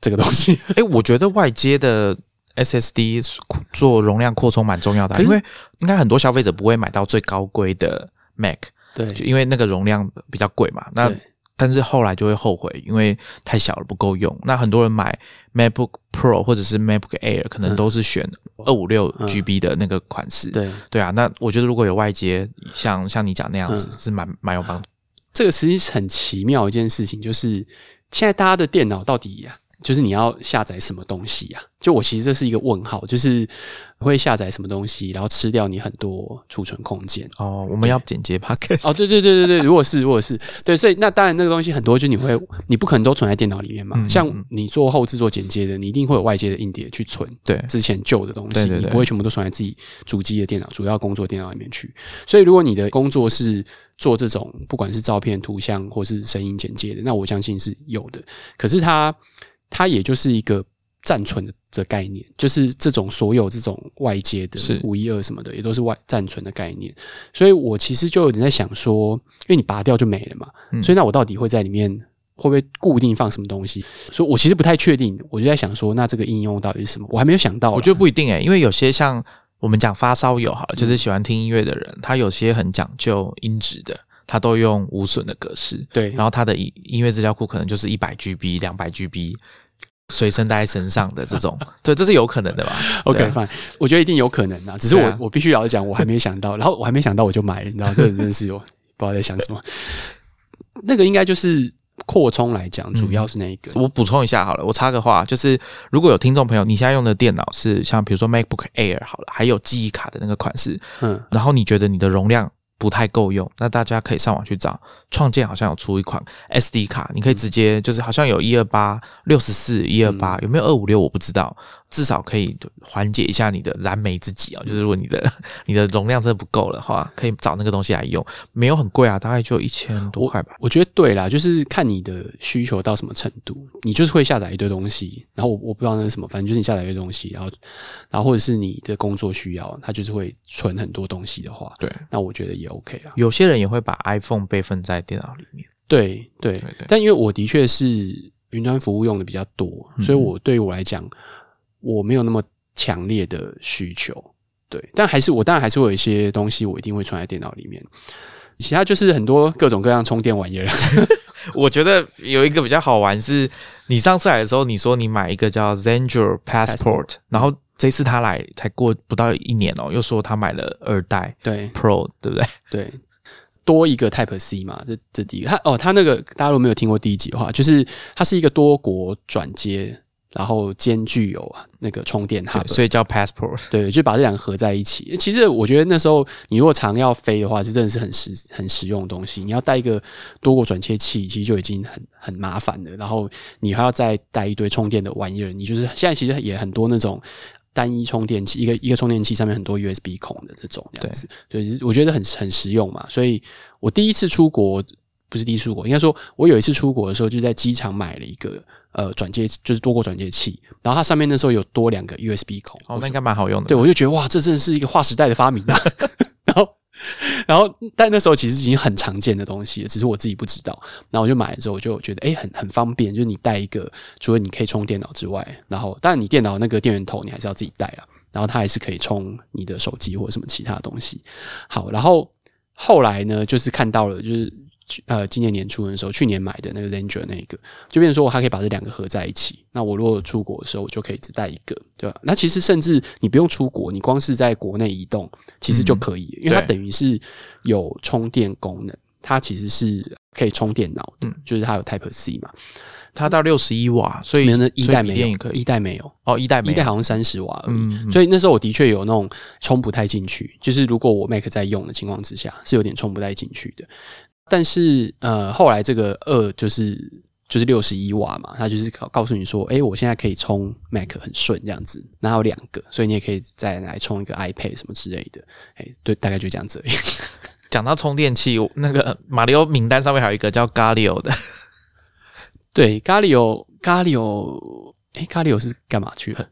这个东西。哎，我觉得外接的 SSD 做容量扩充蛮重要的啊，因为应该很多消费者不会买到最高规的 Mac，对就因为那个容量比较贵嘛。那对但是后来就会后悔，因为太小了不够用。那很多人买 MacBook Pro 或者是 MacBook Air，可能嗯都是选二五六嗯 GB 的那个款式。对，对啊，那我觉得如果有外接，像像你讲那样子，嗯是蛮蛮有帮助。这个实际是很奇妙一件事情，就是现在大家的电脑到底呀、就是你要下载什么东西呀、就我其实这是一个问号，就是会下载什么东西，然后吃掉你很多储存空间。哦，我们要剪接 Podcast 哦，对对对对对，如果是如果是对，所以那当然那个东西很多，就你会你不可能都存在电脑里面嘛。嗯像嗯你做后制作剪接的，你一定会有外接的硬碟去存对之前旧的东西，你不会全部都存在自己主机的电脑、主要工作电脑里面去。所以如果你的工作是做这种不管是照片、图像或是声音剪接的，那我相信是有的。可是它它也就是一个暂存的的概念，就是这种所有这种外接的是五一二什么的，也都是外暂存的概念。所以我其实就有点在想说，因为你拔掉就没了嘛，嗯所以那我到底会在里面会不会固定放什么东西？所以我其实不太确定，我就在想说，那这个应用到底是什么？我还没有想到。我觉得不一定诶、因为有些像我们讲发烧友好了，就是喜欢听音乐的人，他有些很讲究音质的，他都用无损的格式，对，然后它的音音乐资料库可能就是一百 GB、两百 GB。随身带在身上的这种，对，这是有可能的吧？OK 我觉得一定有可能啊，只是我、啊。我必须老实讲，我还没想到，然后我还没想到我就买了，你知道，这个真的是有 不知道在想什么。那个应该就是扩充来讲，主要是那一个。我补充一下好了，我插个话，就是如果有听众朋友，你现在用的电脑是像比如说 MacBook Air 好了，还有记忆卡的那个款式，嗯，然后你觉得你的容量不太够用，那大家可以上网去找，创建好像有出一款 SD 卡，你可以直接就是好像有一二八、六十四、一二八，有没有二五六我不知道，至少可以缓解一下你的燃眉之急啊。就是如果你的 你的容量真的不够的话，可以找那个东西来用，没有很贵啊，大概就一千多块吧。我觉得对啦，就是看你的需求到什么程度，你就是会下载一堆东西，然后我我不知道那是什么，反正就是你下载一堆东西，然后然后或者是你的工作需要，它就是会存很多东西的话，对，那我觉得也 OK 啦。有些人也会把 iPhone 备份在电脑里面。对对对对但因为我的确是云端服务用的比较多，嗯所以我对于我来讲，我没有那么强烈的需求。对，但还是我当然还是会有一些东西我一定会存在电脑里面，其他就是很多各种各样充电玩意儿。我觉得有一个比较好玩是，你上次来的时候，你说你买一个叫 Zenger Passport，然后这次他来才过不到一年哦，又说他买了二代对 Pro，对不对？对，多一个 Type C 嘛，这这第一个。他哦，他那个大家如果没有听过第一集的话，就是它是一个多国转接，然后兼具有那个充电 hub，所以叫 Passport。对，就把这两个合在一起。其实我觉得那时候你如果常要飞的话，这真的是很实很实用的东西。你要带一个多国转接器，其实就已经很很麻烦了。然后你还要再带一堆充电的玩意儿，你就是现在其实也很多那种单一充电器，一个一个充电器上面很多 USB 孔的这种这样子。对，我觉得很很实用嘛。所以我第一次出国。不是第一次出国，应该说，我有一次出国的时候，就在机场买了一个呃转接，就是多国转接器，然后它上面那时候有多两个 USB 孔，哦，那应该蛮好用的。对，我就觉得哇，这真的是一个划时代的发明啊！然后，然后，但那时候其实已经很常见的东西了，只是我自己不知道。然后我就买了之后，我就觉得哎，很很方便，就是你带一个，除了你可以充电脑之外，然后当然你电脑那个电源头你还是要自己带啊，然后它还是可以充你的手机或者什么其他东西。好，然后后来呢，就是看到了，就是。呃，今年年初的时候，去年买的那个 Ranger 那个，就变成说我还可以把这两个合在一起。那我如果出国的时候，我就可以只带一个，对吧？那其实甚至你不用出国，你光是在国内移动，其实就可以，因为它等于是有充电功能，它其实是可以充电脑的，就是它有 Type C 嘛，它到六十一瓦，所以没有那一代没有，一代没有哦，一代一代好像三十瓦而已。嗯所以那时候我的确有那种充不太进去，就是如果我 Mac 在用的情况之下，是有点充不太进去的。但是呃，后来这个二就是就是六十一瓦嘛，它就是告告诉你说，哎，我现在可以充 Mac 很顺这样子，然后有两个，所以你也可以再来充一个 iPad 什么之类的。哎，对，大概就这样子而已。讲到充电器，那个马里奥名单上面还有一个叫 Galio 的，对，咖喱有咖喱有，哎，咖喱有是干嘛去了？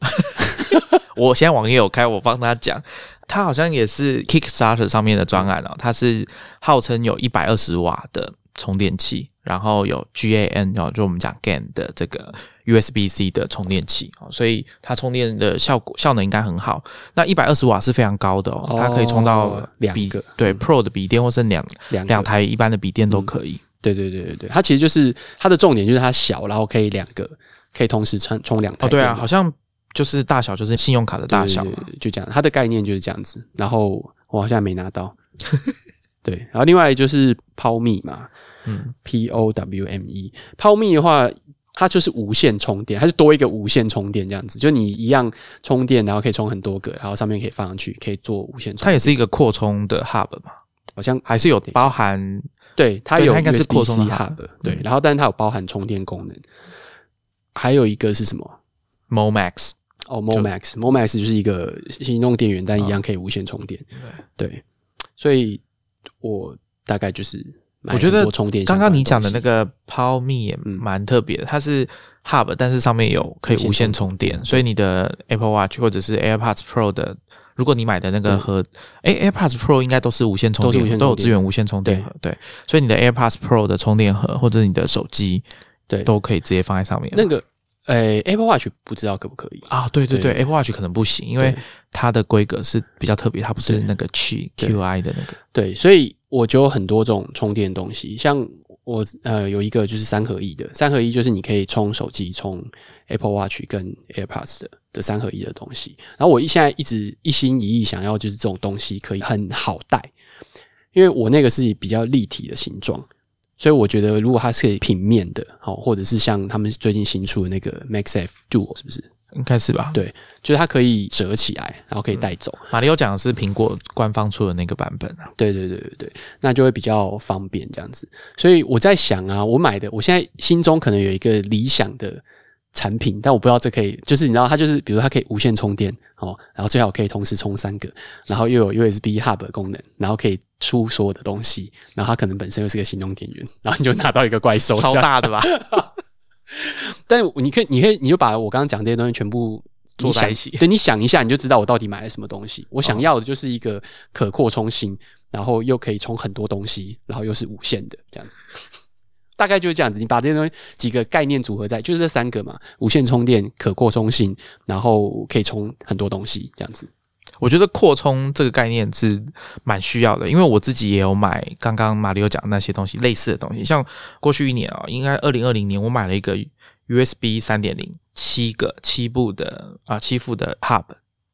我现在网页有开，我帮他讲，它好像也是 Kickstarter 上面的专案哦，它是号称有一百二十瓦的充电器，然后有 GAN，然后就我们讲 GAN 的这个 USB C 的充电器哦，所以它充电的效果效能应该很好。那一百二十瓦是非常高的哦，它可以充到哦两笔个。对 Pro 的笔电或是两两两台一般的笔电都可以。对对对对对，它其实就是它的重点就是它小，然后可以两个可以同时充充两台哦，对啊，好像就是大小就是信用卡的大小就这样，它的概念就是这样子。然后我好像没拿到，对。然后另外就是抛密嘛嗯，，P O W M E，抛密的话，它就是无线充电，它是多一个无线充电这样子，就你一样充电，然后可以充很多个，然后上面可以放上去，可以做无线充电。它也是一个扩充的 Hub 嘛，好像还是有包含对，它有它应该是扩充的 hub，hub 对，嗯然后但是它有包含充电功能。还有一个是什么？Momax。哦，Momax，Momax 就是一个行动电源，但一样可以无线充电。对，所以我大概就是买我觉得。刚刚你讲的那个，个抛密也嗯。蛮特别的，它是 Hub，但是上面有可以无线充电，所以你的 Apple Watch 或者是 AirPods Pro 的，如果你买的那个盒，哎、a i r p o d s Pro 应该都是无线充电。都有支援无线充电盒，对，所以你的 AirPods Pro 的充电盒或者你的手机对。都可以直接放在上面。那个，诶，Apple Watch 不知道可不可以？啊，对对对对，Apple Watch 可能不行，因为它的规格是比较特别，它不是那个 Qi Qi 的那个。对，所以我就有很多这种充电东西，像我呃有一个就是三合一的，三合一就是你可以充手机、充 Apple Watch 跟 AirPods 的的三合一的东西。然后我一现在一直一心一意想要就是这种东西可以很好带，因为我那个是比较立体的形状，所以我觉得如果它是可以平面的，好，或者是像他们最近新出的那个 MaxF Duo，是不是？应该是吧？对，就是它可以折起来，然后可以带走。马里奥讲的是苹果官方出的那个版本啊。对对对对对，那就会比较方便这样子。所以我在想啊，我买的，我现在心中可能有一个理想的产品，但我不知道这可以，就是你知道，它就是比如它可以无线充电哦，然后最好可以同时充三个，然后又有 USB Hub 的功能，然后可以出所有的东西，然后它可能本身又是个行动电源，然后你就拿到一个怪兽，超大的吧？但你可以，你可以，你就把我刚刚讲这些东西全部做在一起。对，你想一下，你就知道我到底买了什么东西。我想要的就是一个可扩充性，然后又可以充很多东西，然后又是无线的这样子。大概就是这样子。你把这些东西几个概念组合在，就是这三个嘛：无线充电、可扩充性，然后可以充很多东西这样子。我觉得扩充这个概念是蛮需要的，因为我自己也有买刚刚马里奥讲的那些东西，类似的东西。像过去一年啊，应该二零二零年，我买了一个 USB 三点零七个七部的啊七副的 Hub。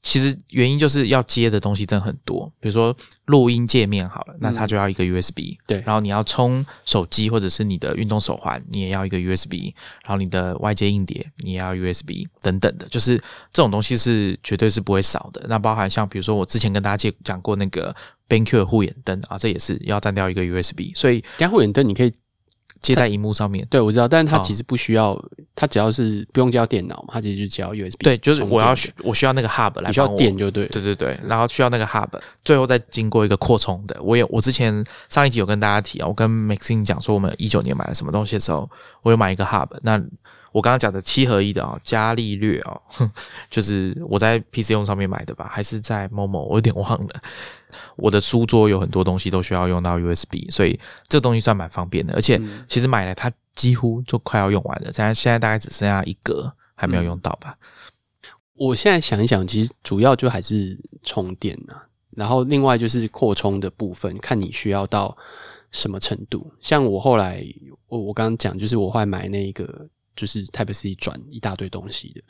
其实原因就是要接的东西真的很多，比如说录音界面好了，那它就要一个 USB，对。然后你要充手机或者是你的运动手环，你也要一个 USB。然后你的外接硬碟你也要 USB 等等的，就是这种东西是绝对是不会少的。那包含像比如说我之前跟大家介讲过那个 BenQ 的护眼灯啊，这也是要占掉一个 USB。所以，加护眼灯你可以。接在荧幕上面，对我知道，但是它其实不需要，它只要是不用接到电脑嘛，它其实就只要 USB。对，就是我要我需要那个 hub 来，需要电就对，对对对，然后需要那个 hub，最后再经过一个扩充的。我有我之前上一集有跟大家提啊，我跟 Maxine 讲说，我们一九年买了什么东西的时候，我有买一个 hub，那。我刚刚讲的七合一的哦，伽利略哦，就是我在 PC 用上面买的吧，还是在某某，我有点忘了。我的书桌有很多东西都需要用到 USB，所以这个东西算蛮方便的。而且其实买了它几乎就快要用完了，现在现在大概只剩下一格还没有用到吧。我现在想一想，其实主要就还是充电啊，然后另外就是扩充的部分，看你需要到什么程度。像我后来，我我刚刚讲，就是我会买那个。就是 Type C 转一大堆东西的，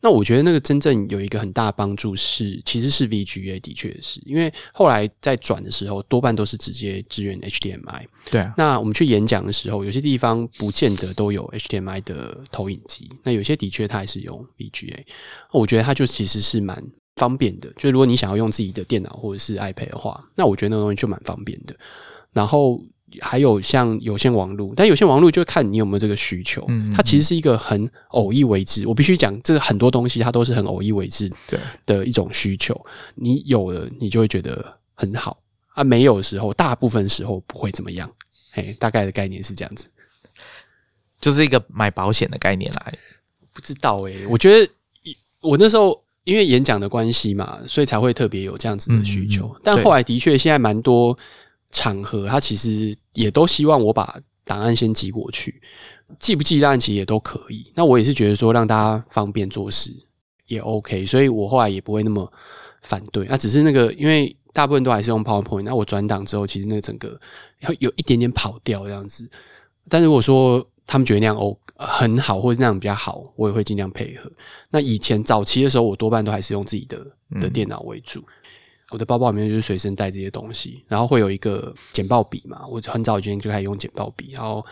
那我觉得那个真正有一个很大帮助是，其实是 VGA 的确是因为后来在转的时候，多半都是直接支援 HDMI。对啊，那我们去演讲的时候，有些地方不见得都有 HDMI 的投影机，那有些的确它还是用 VGA。我觉得它就其实是蛮方便的，就如果你想要用自己的电脑或者是 iPad 的话，那我觉得那个东西就蛮方便的。然后。还有像有线网络，但有线网络就看你有没有这个需求。嗯，它其实是一个很偶一为之。我必须讲，这很多东西它都是很偶一为之对的一种需求。你有了，你就会觉得很好啊；没有的时候，大部分时候不会怎么样。哎，大概的概念是这样子，就是一个买保险的概念来。不知道哎，我觉得我那时候因为演讲的关系嘛，所以才会特别有这样子的需求。但后来的确，现在蛮多。场合，他其实也都希望我把档案先寄过去，寄不寄档案其实也都可以。那我也是觉得说让大家方便做事也 OK，所以我后来也不会那么反对。那只是那个，因为大部分都还是用 PowerPoint，那我转档之后，其实那个整个要有一点点跑掉这样子。但如果说他们觉得那样很好，或者那样比较好，我也会尽量配合。那以前早期的时候，我多半都还是用自己的的电脑为主。我的包包里面就是随身带这些东西，然后会有一个剪报笔嘛。我很早以前就开始用剪报笔，然后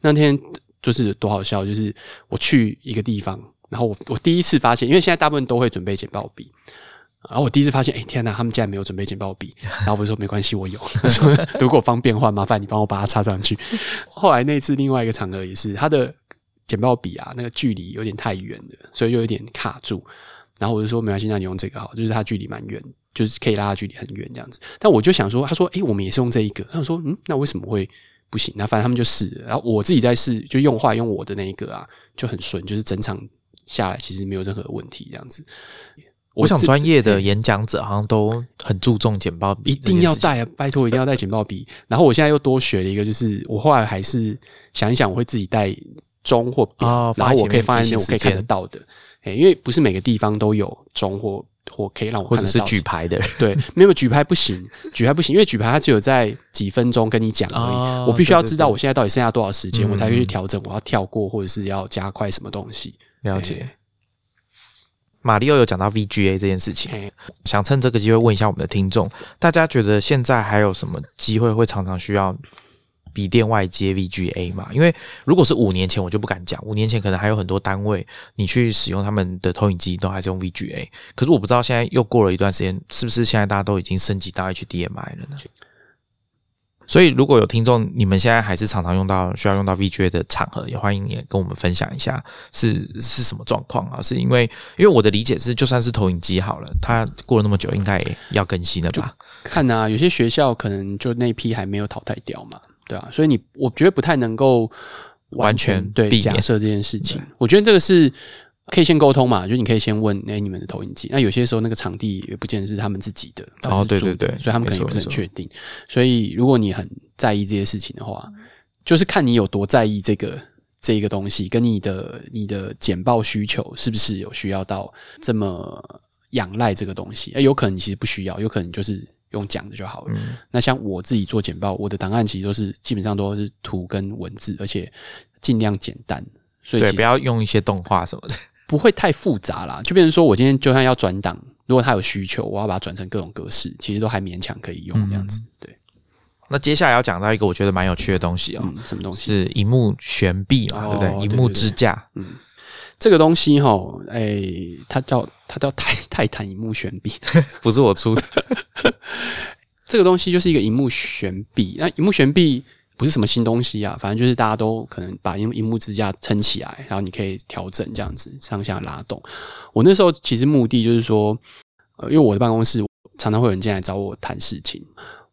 那天就是多好笑，就是我去一个地方，然后我我第一次发现，因为现在大部分都会准备剪报笔，然后我第一次发现，哎天哪，他们竟然没有准备剪报笔。然后我说没关系，我有。说如果方便的话，麻烦你帮我把它插上去。后来那次另外一个场合也是，他的剪报笔啊，那个距离有点太远了，所以就有点卡住。然后我就说没关系，那你用这个好，就是它距离蛮远。就是可以拉的距离很远这样子，但我就想说，他说：“诶，我们也是用这一个。”他说：“嗯，那为什么会不行？那反正他们就试，然后我自己在试，就用坏用我的那一个啊，就很顺，就是整场下来其实没有任何问题这样子。”我想专业的演讲者好像都很注重简报笔，一定要带啊！拜托，一定要带简报笔。然后我现在又多学了一个，就是我后来还是想一想，我会自己带钟或扁，然后我可以放在那，我可以看得到的。哎，因为不是每个地方都有钟或。或可以让我或者是举牌的人，对，没有举牌不行，举牌不行，因为举牌它只有在几分钟跟你讲而已。我必须要知道我现在到底剩下多少时间，我才可以去调整我要跳过或者是要加快什么东西。了解。马里奥有讲到 VGA 这件事情，想趁这个机会问一下我们的听众，大家觉得现在还有什么机会会常常需要笔电外接 VGA 嘛？因为如果是五年前，我就不敢讲。五年前可能还有很多单位，你去使用他们的投影机都还是用 VGA。可是我不知道现在又过了一段时间，是不是现在大家都已经升级到 HDMI 了呢？所以如果有听众，你们现在还是常常用到需要用到 VGA 的场合，也欢迎也跟我们分享一下是是什么状况啊？是因为因为我的理解是，就算是投影机好了，它过了那么久，应该也要更新了吧？看啊，有些学校可能就那批还没有淘汰掉嘛，对啊，所以你我觉得不太能够完全对假设这件事情。我觉得这个是。可以先沟通嘛，就你可以先问，哎，你们的投影机？那有些时候那个场地也不见得是他们自己的，哦，对对对，所以他们可能也不是很确定。所以如果你很在意这些事情的话，就是看你有多在意这个这一个东西，跟你的你的简报需求是不是有需要到这么仰赖这个东西？哎，有可能你其实不需要，有可能就是用讲的就好了。那像我自己做简报，我的档案其实都是基本上都是图跟文字，而且尽量简单，所以不要用一些动画什么的。不会太复杂啦，就变成说我今天就算要转档，如果他有需求，我要把它转成各种格式，其实都还勉强可以用这样子。对，那接下来要讲到一个我觉得蛮有趣的东西哦，什么东西？是荧幕悬臂嘛，对不对？荧幕支架。嗯，这个东西哈，哎，它叫它叫泰 泰坦荧幕悬臂，不是我出的。这个东西就是一个荧幕悬臂，那荧幕悬臂。不是什么新东西啊，反正就是大家都可能把荧荧幕支架撑起来，然后你可以调整这样子上下拉动。我那时候其实目的就是说，呃，因为我的办公室常常会有人进来找我谈事情，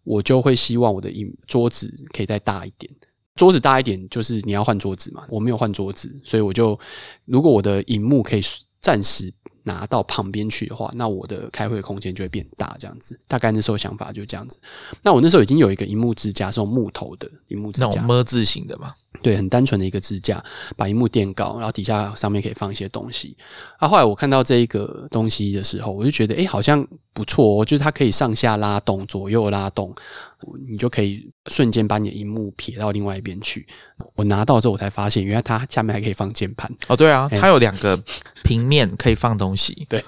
我就会希望我的荧桌子可以再大一点。桌子大一点就是你要换桌子嘛，我没有换桌子，所以我就如果我的荧幕可以暂时。拿到旁边去的话，那我的开会空间就会变大，这样子。大概那时候想法就这样子。那我那时候已经有一个荧幕支架，是用木头的荧幕支架，那种么字形的嘛？对，很单纯的一个支架，把荧幕垫高，然后底下上面可以放一些东西。啊，后来我看到这一个东西的时候，我就觉得，哎，好像不错哦，就是它可以上下拉动，左右拉动，你就可以瞬间把你的荧幕撇到另外一边去。我拿到之后，我才发现，原来它下面还可以放键盘。哦，对啊，它有两个平面可以放东西。对，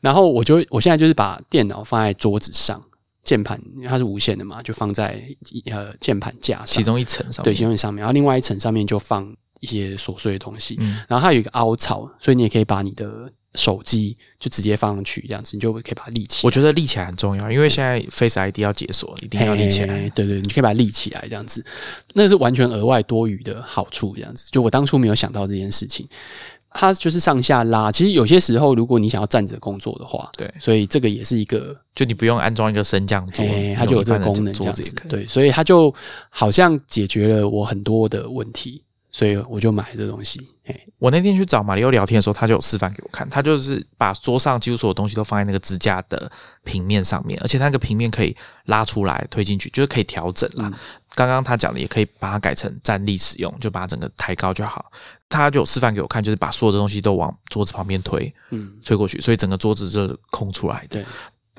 然后我就我现在就是把电脑放在桌子上，键盘因为它是无线的嘛，就放在呃键盘架上，其中一层上，对，其中一上面，然后另外一层上面就放一些琐碎的东西。然后它有一个凹槽，所以你也可以把你的。手机就直接放上去，这样子你就可以把它立起。我觉得立起来很重要，因为现在 Face ID 要解锁，一定要立起来。对对，你可以把它立起来，这样子，那是完全额外多余的好处。这样子，就我当初没有想到这件事情，它就是上下拉。其实有些时候，如果你想要站着工作的话，对，所以这个也是一个，就你不用安装一个升降桌，它就有这个功能，这样子。对，所以它就好像解决了我很多的问题。所以我就买这东西。我那天去找马里奥聊天的时候，他就有示范给我看。他就是把桌上几乎所有东西都放在那个支架的平面上面，而且那个平面可以拉出来推进去，就是可以调整啦。刚刚他讲的也可以把它改成站立使用，就把它整个抬高就好。他就有示范给我看，就是把所有的东西都往桌子旁边推，嗯，推过去，所以整个桌子就空出来的。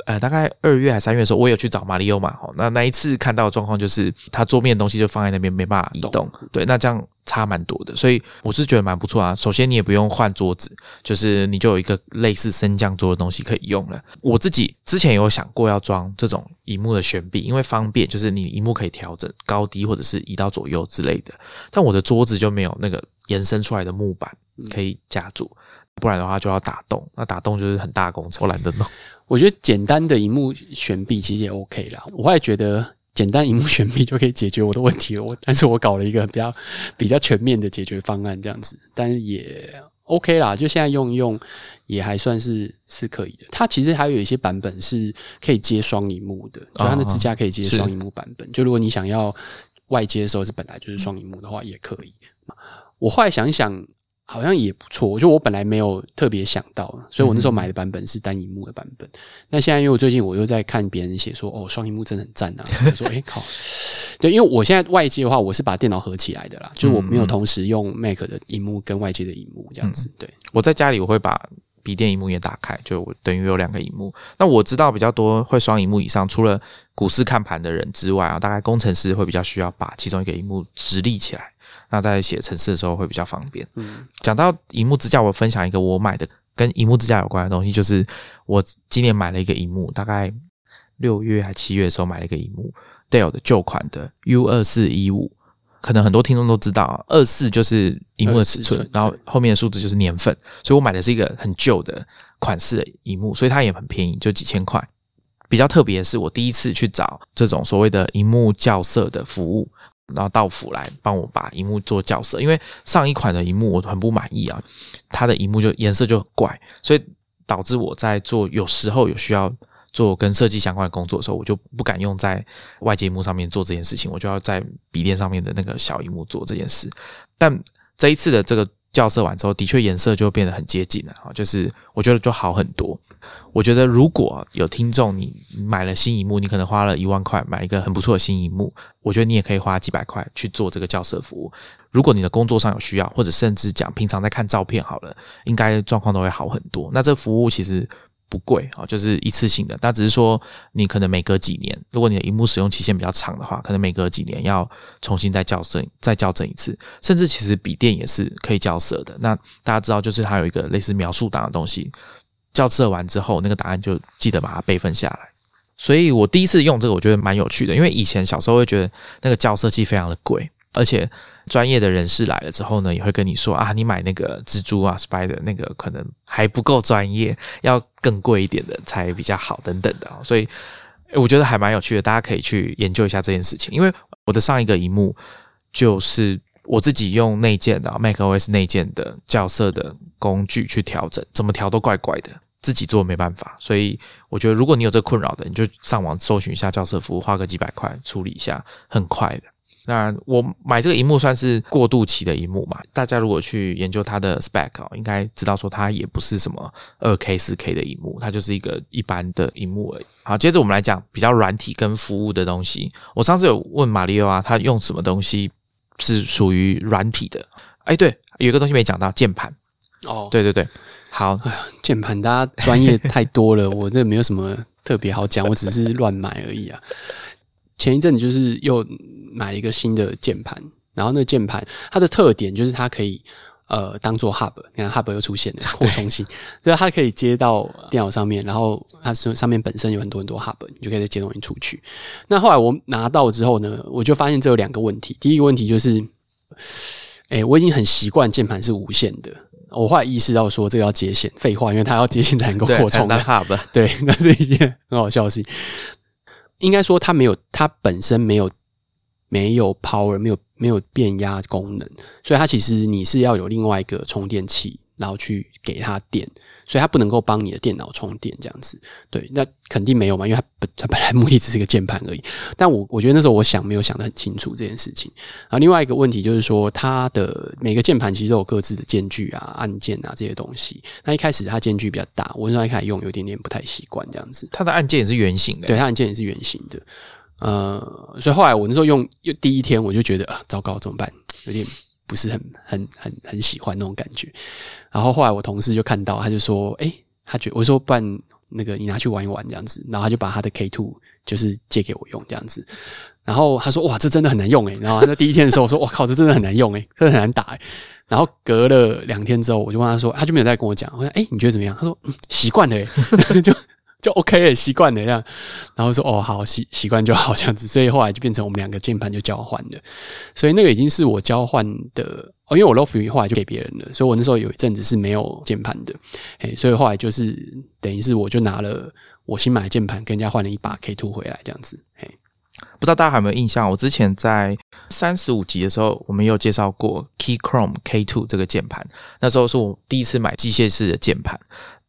呃，大概二月还三月的时候，我有去找马里奥嘛。哦，那那一次看到的状况就是，他桌面的东西就放在那边，没办法移动。对，那这样差蛮多的，所以我是觉得蛮不错啊。首先，你也不用换桌子，就是你就有一个类似升降桌的东西可以用了。我自己之前有想过要装这种荧幕的悬臂，因为方便，就是你荧幕可以调整高低或者是移到左右之类的。但我的桌子就没有那个延伸出来的木板可以夹住。不然的话就要打洞，那打洞就是很大工程，我懒得弄。我觉得简单的荧幕悬臂其实也 OK 啦。我也觉得简单荧幕悬臂就可以解决我的问题了。我但是我搞了一个比较比较全面的解决方案，这样子，但是也 OK 啦。就现在用一用也还算是是可以的。它其实还有一些版本是可以接双荧幕的，就它的支架可以接双荧幕版本。就如果你想要外接的时候是本来就是双荧幕的话，也可以。我后来想一想。好像也不错，我觉得我本来没有特别想到，所以我那时候买的版本是单荧幕的版本。那现在因为我最近我又在看别人写说，哦，双荧幕真的很赞啊！我说，哎靠，对，因为我现在外接的话，我是把电脑合起来的啦，就是我没有同时用 Mac 的荧幕跟外接的荧幕这样子。对，我在家里我会把笔电荧幕也打开，就等于有两个荧幕。那我知道比较多会双荧幕以上，除了股市看盘的人之外啊，大概工程师会比较需要把其中一个荧幕直立起来。那在写程式的时候会比较方便。嗯，讲到荧幕支架，我分享一个我买的跟荧幕支架有关的东西，就是我今年买了一个荧幕，大概六月还七月的时候买了一个荧幕，Dell 的旧款的 U 二四一五，可能很多听众都知道，二四就是荧幕的尺寸24寸，然后后面的数字就是年份，所以我买的是一个很旧的款式的荧幕，所以它也很便宜，就几千块。比较特别的是，我第一次去找这种所谓的荧幕校色的服务，然后到府来帮我把荧幕做校色，因为上一款的荧幕我很不满意啊，它的荧幕就颜色就很怪，所以导致我在做有时候有需要做跟设计相关的工作的时候，我就不敢用在外接幕上面做这件事情，我就要在笔电上面的那个小荧幕做这件事。但这一次的这个校色完之后，的确颜色就变得很接近了啊，就是我觉得就好很多。我觉得如果有听众你买了新荧幕，你可能花了一万块买一个很不错的新荧幕，我觉得你也可以花几百块去做这个校色服务。如果你的工作上有需要，或者甚至讲平常在看照片好了，应该状况都会好很多。那这服务其实不贵啊，就是一次性的，但只是说你可能每隔几年，如果你的荧幕使用期限比较长的话，可能每隔几年要重新再校正、再校正一次。甚至其实笔电也是可以校色的。那大家知道，就是它有一个类似描述档的东西，校色完之后，那个答案就记得把它备份下来。所以我第一次用这个，我觉得蛮有趣的，因为以前小时候会觉得那个校色器非常的贵，而且专业的人士来了之后呢，也会跟你说啊，你买那个蜘蛛啊、Spider 那个可能还不够专业，要更贵一点的才比较好，等等的哦。所以我觉得还蛮有趣的，大家可以去研究一下这件事情。因为我的上一个荧幕就是我自己用内建的 macOS 内建的校色的工具去调整，怎么调都怪怪的。自己做没办法，所以我觉得如果你有这困扰的，你就上网搜寻一下校色服务，花个几百块处理一下，很快的。那我买这个荧幕算是过渡期的荧幕嘛？大家如果去研究它的 spec 哦，应该知道说它也不是什么二 K、四 K 的荧幕，它就是一个一般的荧幕而已。好，接着我们来讲比较软体跟服务的东西。我上次有问马里奥啊，他用什么东西是属于软体的？哎，对，有一个东西没讲到，键盘。哦，对对对，好，键盘大家专业太多了，我这没有什么特别好讲，我只是乱买而已啊。前一阵子就是又买了一个新的键盘，然后那个键盘它的特点就是它可以呃当做 hub，你看 hub 又出现了扩充性，对，它可以接到电脑上面，然后它上上面本身有很多很多 hub，你就可以再接东西出去。那后来我拿到之后呢，我就发现这有两个问题，第一个问题就是，哎、我已经很习惯键盘是无线的。我后来意识到说这个要接线，废话，因为它要接线才能够对，扩充 hub，对，那是一件很好笑的事情。应该说它没有，它本身没有没有 power，没有没有变压功能，所以它其实你是要有另外一个充电器，然后去给它电，所以它不能够帮你的电脑充电这样子。对，那肯定没有嘛，因为它本它本来目的只是一个键盘而已。但我我觉得那时候我想没有想得很清楚这件事情。然后另外一个问题就是说，它的每个键盘其实都有各自的间距啊、按键啊这些东西。那一开始它间距比较大，我那时候一开始用有点点不太习惯这样子。它的按键也是圆形的。对，它按键也是圆形的。呃，所以后来我那时候用，又第一天我就觉得啊，糟糕，怎么办？有点不是很很很很喜欢那种感觉。然后后来我同事就看到，他就说：“诶，他觉我说不然那个你拿去玩一玩这样子。”然后他就把他的 K two 就是借给我用这样子。然后他说：“哇，这真的很难用诶。然后他在第一天的时候，我说：“ 我靠，这真的很难用诶，真的很难打诶。然后隔了两天之后，我就问他说，他就没有再跟我讲。我说：“诶，你觉得怎么样？”他说：“，习惯了，就就 OK 了，习惯了这样。”然后说：“哦，好，习习惯就好这样子。”所以后来就变成我们两个键盘就交换了。所以那个已经是我交换的哦，因为我 Lofi 后来就给别人了，所以我那时候有一阵子是没有键盘的，哎，所以后来就是等于是我就拿了我新买的键盘跟人家换了一把 K two 回来这样子，嘿，不知道大家还有没有印象？我之前在三十五集的时候，我们有介绍过 Key Chrome K Two 这个键盘。那时候是我第一次买机械式的键盘，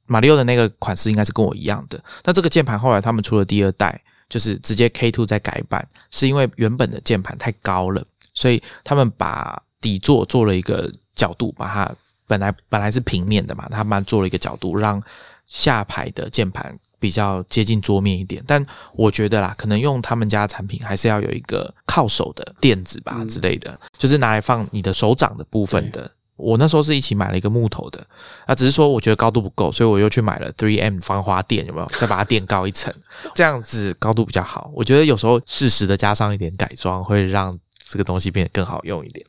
马里奥的那个款式应该是跟我一样的。那这个键盘后来他们出了第二代，就是直接 K Two 再改版，是因为原本的键盘太高了，所以他们把底座做了一个角度，把它本来本来是平面的嘛，他们做了一个角度，让下排的键盘比较接近桌面一点。但我觉得啦，可能用他们家产品还是要有一个靠手的垫子吧之类的，就是拿来放你的手掌的部分的。我那时候是一起买了一个木头的，啊，只是说我觉得高度不够，所以我又去买了 Three M 防滑垫，有没有？再把它垫高一层，这样子高度比较好。我觉得有时候适时的加上一点改装，会让这个东西变得更好用一点。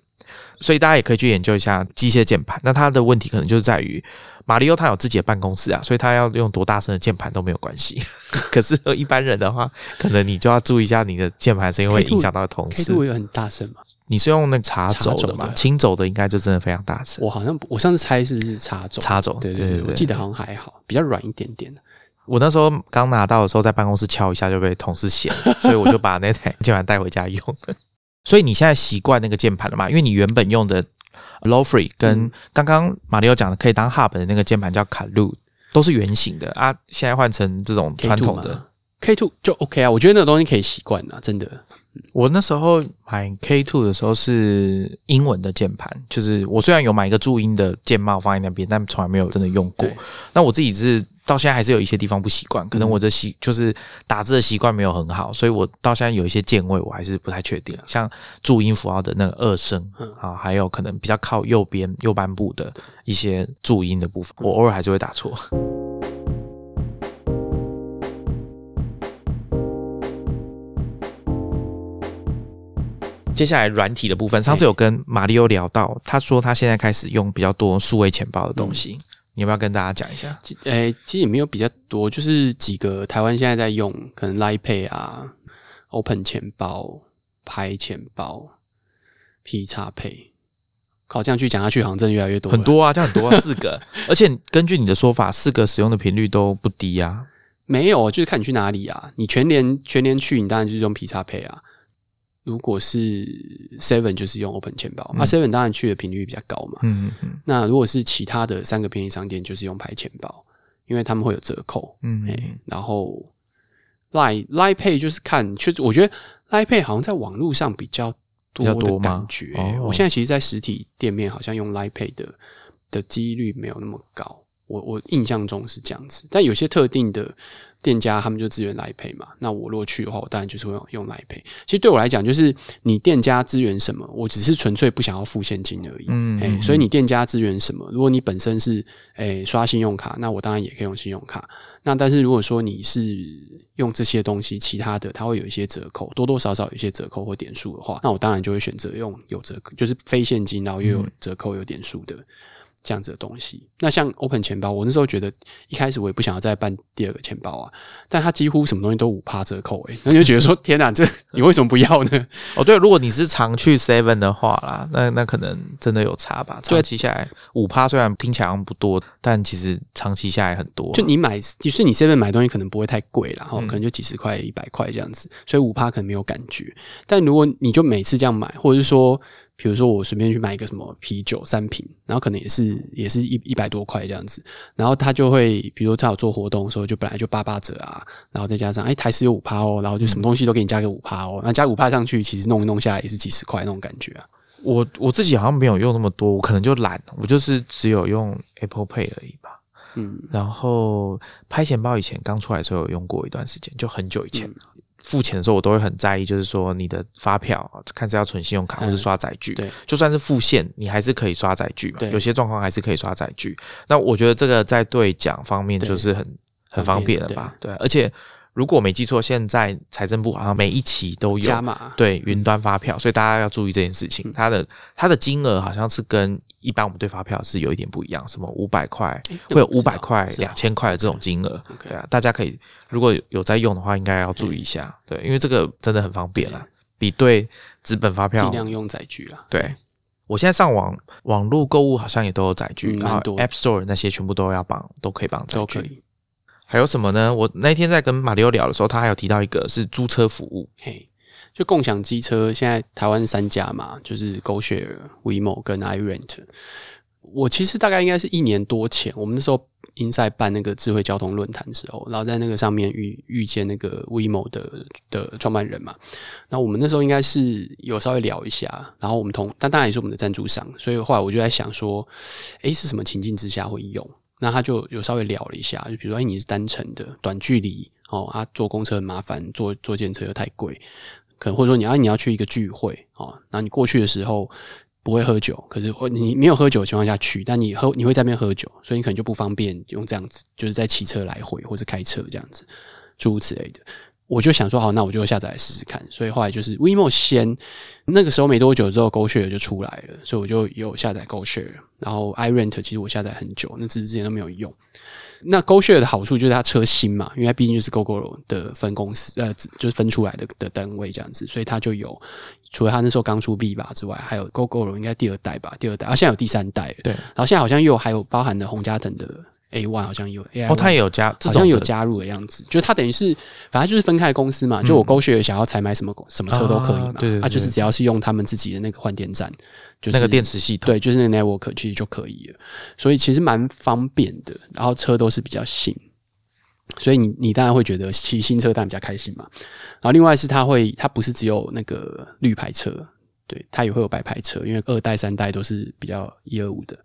所以大家也可以去研究一下机械键盘。那它的问题可能就是在于，马里奥他有自己的办公室啊，所以他要用多大声的键盘都没有关系。可是和一般人的话，可能你就要注意一下你的键盘声音会影响到同 K 事。two 有很大声吗？你是用那个插轴的嘛？插轴的轻轴的应该就真的非常大声。我好像我上次猜是是插轴，插轴对对对我记得好像还好，比较软一点点的。我那时候刚拿到的时候，在办公室敲一下就被同事嫌，所以我就把那台键盘带回家用。所以你现在习惯那个键盘了嘛？因为你原本用的 Low Free 跟嗯刚刚马里奥讲的可以当 Hub 的那个键盘叫卡路，都是圆形的啊。现在换成这种传统的。K two 就 OK 啊，我觉得那个东西可以习惯啊，真的。我那时候买 K Two 的时候是英文的键盘，就是我虽然有买一个注音的键帽放在那边，但从来没有真的用过对。那我自己是到现在还是有一些地方不习惯，可能我的习就是打字的习惯没有很好，所以我到现在有一些键位我还是不太确定，像注音符号的那个二声嗯啊，还有可能比较靠右边右半部的一些注音的部分，我偶尔还是会打错。接下来软体的部分，上次有跟马里奥聊到，他说他现在开始用比较多数位钱包的东西，你要不要跟大家讲一下？其诶、其实也没有比较多，就是几个台湾现在在用，可能 Line Pay 啊、Open 钱包、拍钱包、P 叉 Pay。靠，这样去讲下去，好像真的越来越多。很多啊，这样很多、啊，四个，而且根据你的说法，四个使用的频率都不低啊。没有，就是看你去哪里啊。你全年全年去，你当然就是用 P 叉 Pay 啊。如果是 Seven 就是用 Open 钱包，那、Seven 当然去的频率比较高嘛。嗯嗯嗯那如果是其他的三个便利商店，就是用拍钱包，因为他们会有折扣。哎、嗯嗯，然后 Line Line Pay 就是看，确实我觉得 Line Pay 好像在网络上比较多的感觉。哦我现在其实，在实体店面好像用 Line Pay 的的几率没有那么高。我我印象中是这样子，但有些特定的店家他们就支援 Line Pay 嘛。那我如果去的话，我当然就是会用用 Line Pay。其实对我来讲，就是你店家资源什么，我只是纯粹不想要付现金而已。哎、嗯嗯所以你店家资源什么？如果你本身是哎、刷信用卡，那我当然也可以用信用卡。那但是如果说你是用这些东西，其他的它会有一些折扣，多多少少有一些折扣或点数的话，那我当然就会选择用有折扣，就是非现金，然后又有折扣、有点数的这样子的东西。那像 Open 钱包，我那时候觉得一开始我也不想要再办第二个钱包啊，但它几乎什么东西都五趴折扣、欸，那就觉得说天哪，这 你为什么不要呢？哦对，如果你是常去 Seven 的话啦，那那可能真的有差吧。对长期下来，五趴虽然听起来好像不多，但其实长期下来很多。就你买，就是你 seven 买东西可能不会太贵啦，哈、嗯可能就几十块、一百块这样子，所以五趴可能没有感觉。但如果你就每次这样买，或者是说，比如说我随便去买一个什么啤酒三瓶，然后可能也是也是一一百多块这样子，然后他就会，比如说他有做活动的时候，就本来就八八折啊，然后再加上哎台式有五趴哦，然后就什么东西都给你加个五趴哦，那加五趴上去，其实弄一弄下来也是几十块那种感觉啊。我我自己好像没有用那么多，我可能就懒，我就是只有用 Apple Pay 而已吧。嗯，然后拍钱包以前刚出来的时候有用过一段时间，就很久以前。嗯付钱的时候我都会很在意，就是说你的发票看是要存信用卡嗯或是刷载具，对，就算是付现，你还是可以刷载具嘛。对有些状况还是可以刷载具。那我觉得这个在兑奖方面就是很很方便了吧？对，而且如果我没记错，现在财政部好像每一期都有加码，对云端发票，所以大家要注意这件事情。它的它的金额好像是跟一般我们对发票是有一点不一样，什么五百块诶会有五百块、两千块的这种金额。对啊，大家可以如果有在用的话，应该要注意一下。对，因为这个真的很方便啊，比对纸本发票尽量用载具啦。对。我现在上网网络购物好像也都有载具，然后 App Store 那些全部都要绑，都可以绑载具。还有什么呢？我那天在跟马里奥聊的时候，他还有提到一个是租车服务。嘿，就共享机车，现在台湾三家嘛，就是 GoShare、WeMo 跟 iRent。我其实大概应该是一年多前，我们那时候 Inside 办那个智慧交通论坛的时候，然后在那个上面遇遇见那个 WeMo 的的创办人嘛。那我们那时候应该是有稍微聊一下，然后我们同，但当然也是我们的赞助商，所以后来我就在想说，诶，是什么情境之下会用？那他就有稍微聊了一下，就比如说，哎，你是单程的短距离哦，啊，坐公车很麻烦，坐坐电车又太贵，可能或者说你要你要去一个聚会哦，那你过去的时候不会喝酒，可是你没有喝酒的情况下去，但你喝你会在那边喝酒，所以你可能就不方便用这样子，就是在骑车来回或者开车这样子，诸如此类的。我就想说，好，那我就下载来试试看。所以后来就是 WeMo 先，那个时候没多久之后，GoShare 就出来了，所以我就有下载 GoShare。然后 iRent 其实我下载很久，那只是之前都没有用。那 GoShare 的好处就是它车新嘛，因为它毕竟就是 GoGo 的分公司，呃，就是分出来的的单位这样子，所以它就有除了它那时候刚出 V 吧之外，还有 GoGo 应该第二代吧，第二代，啊，现在有第三代了。对，然后现在好像又还有包含了洪家腾的。A one 好像有，哦，他也有加，好像有加入的样子。就他等于是，反正就是分开公司嘛。就我勾血想要采买什么什么车都可以嘛。对，啊，就是只要是用他们自己的那个换电站，就是那个电池系统，对，就是那个 network 其实就可以了。所以其实蛮方便的。然后车都是比较新，所以你你当然会觉得骑新车当然比较开心嘛。然后另外是它会，它不是只有那个绿牌车。对，它也会有白牌车，因为二代、三代都是比较一二五的。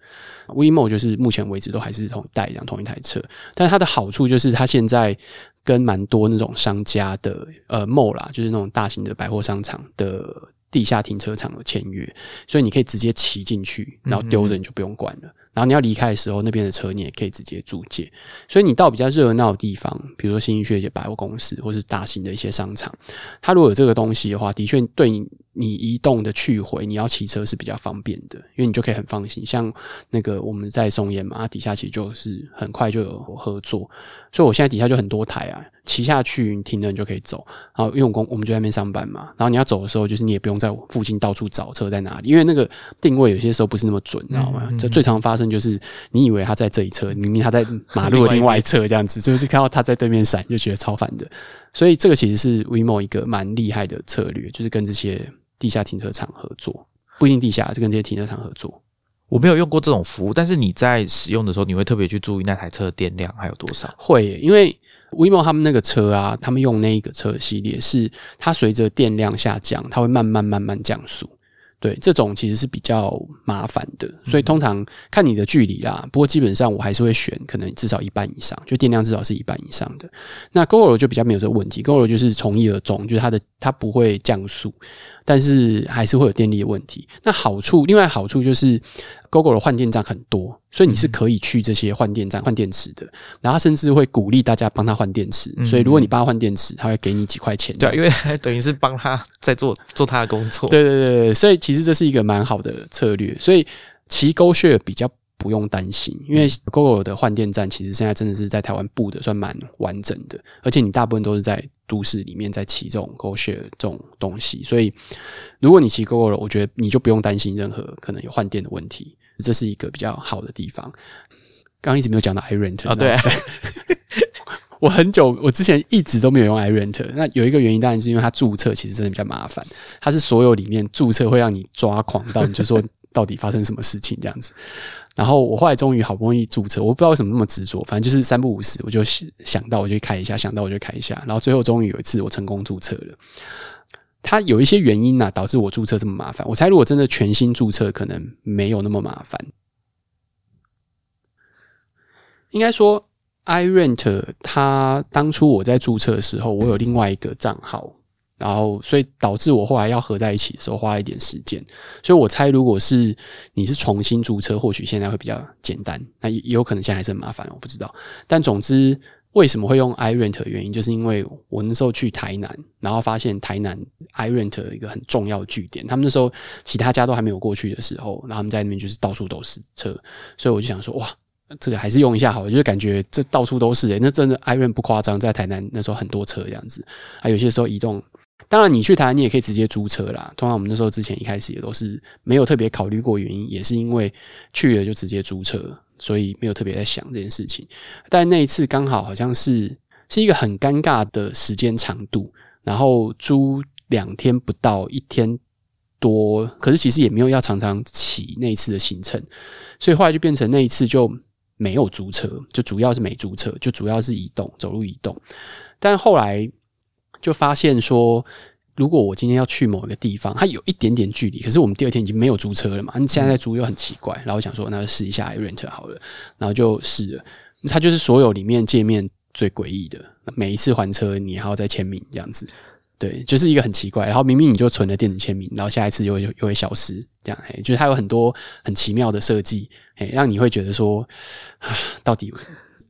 WeMo 就是目前为止都还是同一代一样同一台车，但它的好处就是它现在跟蛮多那种商家的呃 mall 啦，就是那种大型的百货商场的地下停车场有签约，所以你可以直接骑进去，然后丢着你就不用管了。然后你要离开的时候，那边的车你也可以直接租借。所以你到比较热闹的地方，比如说新一区一些百货公司，或是大型的一些商场，它如果有这个东西的话，的确对你。你移动的去回，你要骑车是比较方便的，因为你就可以很放心。像那个我们在松烟嘛，它底下其实就是很快就有合作，所以我现在底下就很多台啊，骑下去你停了你就可以走。然后因为我工我们就在那边上班嘛，然后你要走的时候，就是你也不用在附近到处找车在哪里，因为那个定位有些时候不是那么准，你知道吗？这最常发生就是你以为他在这一侧，明明他在马路的另外一侧，这样子就是看到他在对面闪，就觉得超烦的。所以这个其实是 WeMo 一个蛮厉害的策略，就是跟这些。地下停车场合作不一定地下，就跟这些停车场合作。我没有用过这种服务，但是你在使用的时候，你会特别去注意那台车的电量还有多少？会，因为 WeMo 他们那个车啊，他们用那一个车系列是它随着电量下降，它会慢慢慢慢降速。对，这种其实是比较麻烦的，所以通常看你的距离啦。不过基本上我还是会选可能至少一半以上，就电量至少是一半以上的。那 GoGo 就比较没有这个问题，GoGo 就是从一而终，就是它的它不会降速。但是还是会有电力的问题。那好处，另外好处就是，GoGo 的换电站很多，所以你是可以去这些换电站换电池的。然后甚至会鼓励大家帮他换电池。所以如果你帮他换电池，他会给你几块钱。对，因为 等于是帮他在做做 他的工作。对对对对，所以其实这是一个蛮好的策略。所以骑 GoShare 比较。不用担心，因为 GoGo 的换电站其实现在真的是在台湾布的算蛮完整的，而且你大部分都是在都市里面在骑这种 GoShare 这种东西，所以如果你骑 GoGo 我觉得你就不用担心任何可能有换电的问题，这是一个比较好的地方。刚刚一直没有讲到 iRent 啊，对，我很久我之前一直都没有用 iRent，那有一个原因当然是因为它注册其实真的比较麻烦，它是所有里面注册会让你抓狂到，你就说到底发生什么事情这样子。然后我后来终于好不容易注册，我不知道为什么那么执着，反正就是三不五时，我就想到我就开一下，想到我就开一下，然后最后终于有一次我成功注册了。它有一些原因呐，导致我注册这么麻烦。我猜如果真的全新注册，可能没有那么麻烦。应该说，iRent 它当初我在注册的时候，我有另外一个账号。然后，所以导致我后来要合在一起的时候花了一点时间。所以我猜，如果是你是重新注册，或许现在会比较简单。那也有可能现在还是很麻烦，我不知道。但总之，为什么会用 iRent 的原因，就是因为我那时候去台南，然后发现台南 iRent 一个很重要的据点。他们那时候其他家都还没有过去的时候，然后他们在那边就是到处都是车，所以我就想说，哇，这个还是用一下好，就是感觉这到处都是诶，那真的 iRent 不夸张，在台南那时候很多车这样子，还有些时候移动。当然，你去台湾你也可以直接租车啦。通常我们那时候之前一开始也都是没有特别考虑过原因，也是因为去了就直接租车，所以没有特别在想这件事情。但那一次刚好好像是是一个很尴尬的时间长度，然后租两天不到一天多，可是其实也没有要常常骑那一次的行程，所以后来就变成那一次就没有租车，就主要是没租车，就主要是移动走路移动。但后来。就发现说，如果我今天要去某一个地方，它有一点点距离，可是我们第二天已经没有租车了嘛？你现在在租又很奇怪，然后我想说，那就试一下 rent 好了，然后就试了。它就是所有里面界面最诡异的，每一次还车你还要再签名这样子，对，就是一个很奇怪。然后明明你就存了电子签名，然后下一次又又又会消失，这样，哎，就是它有很多很奇妙的设计，哎，让你会觉得说，啊，到底。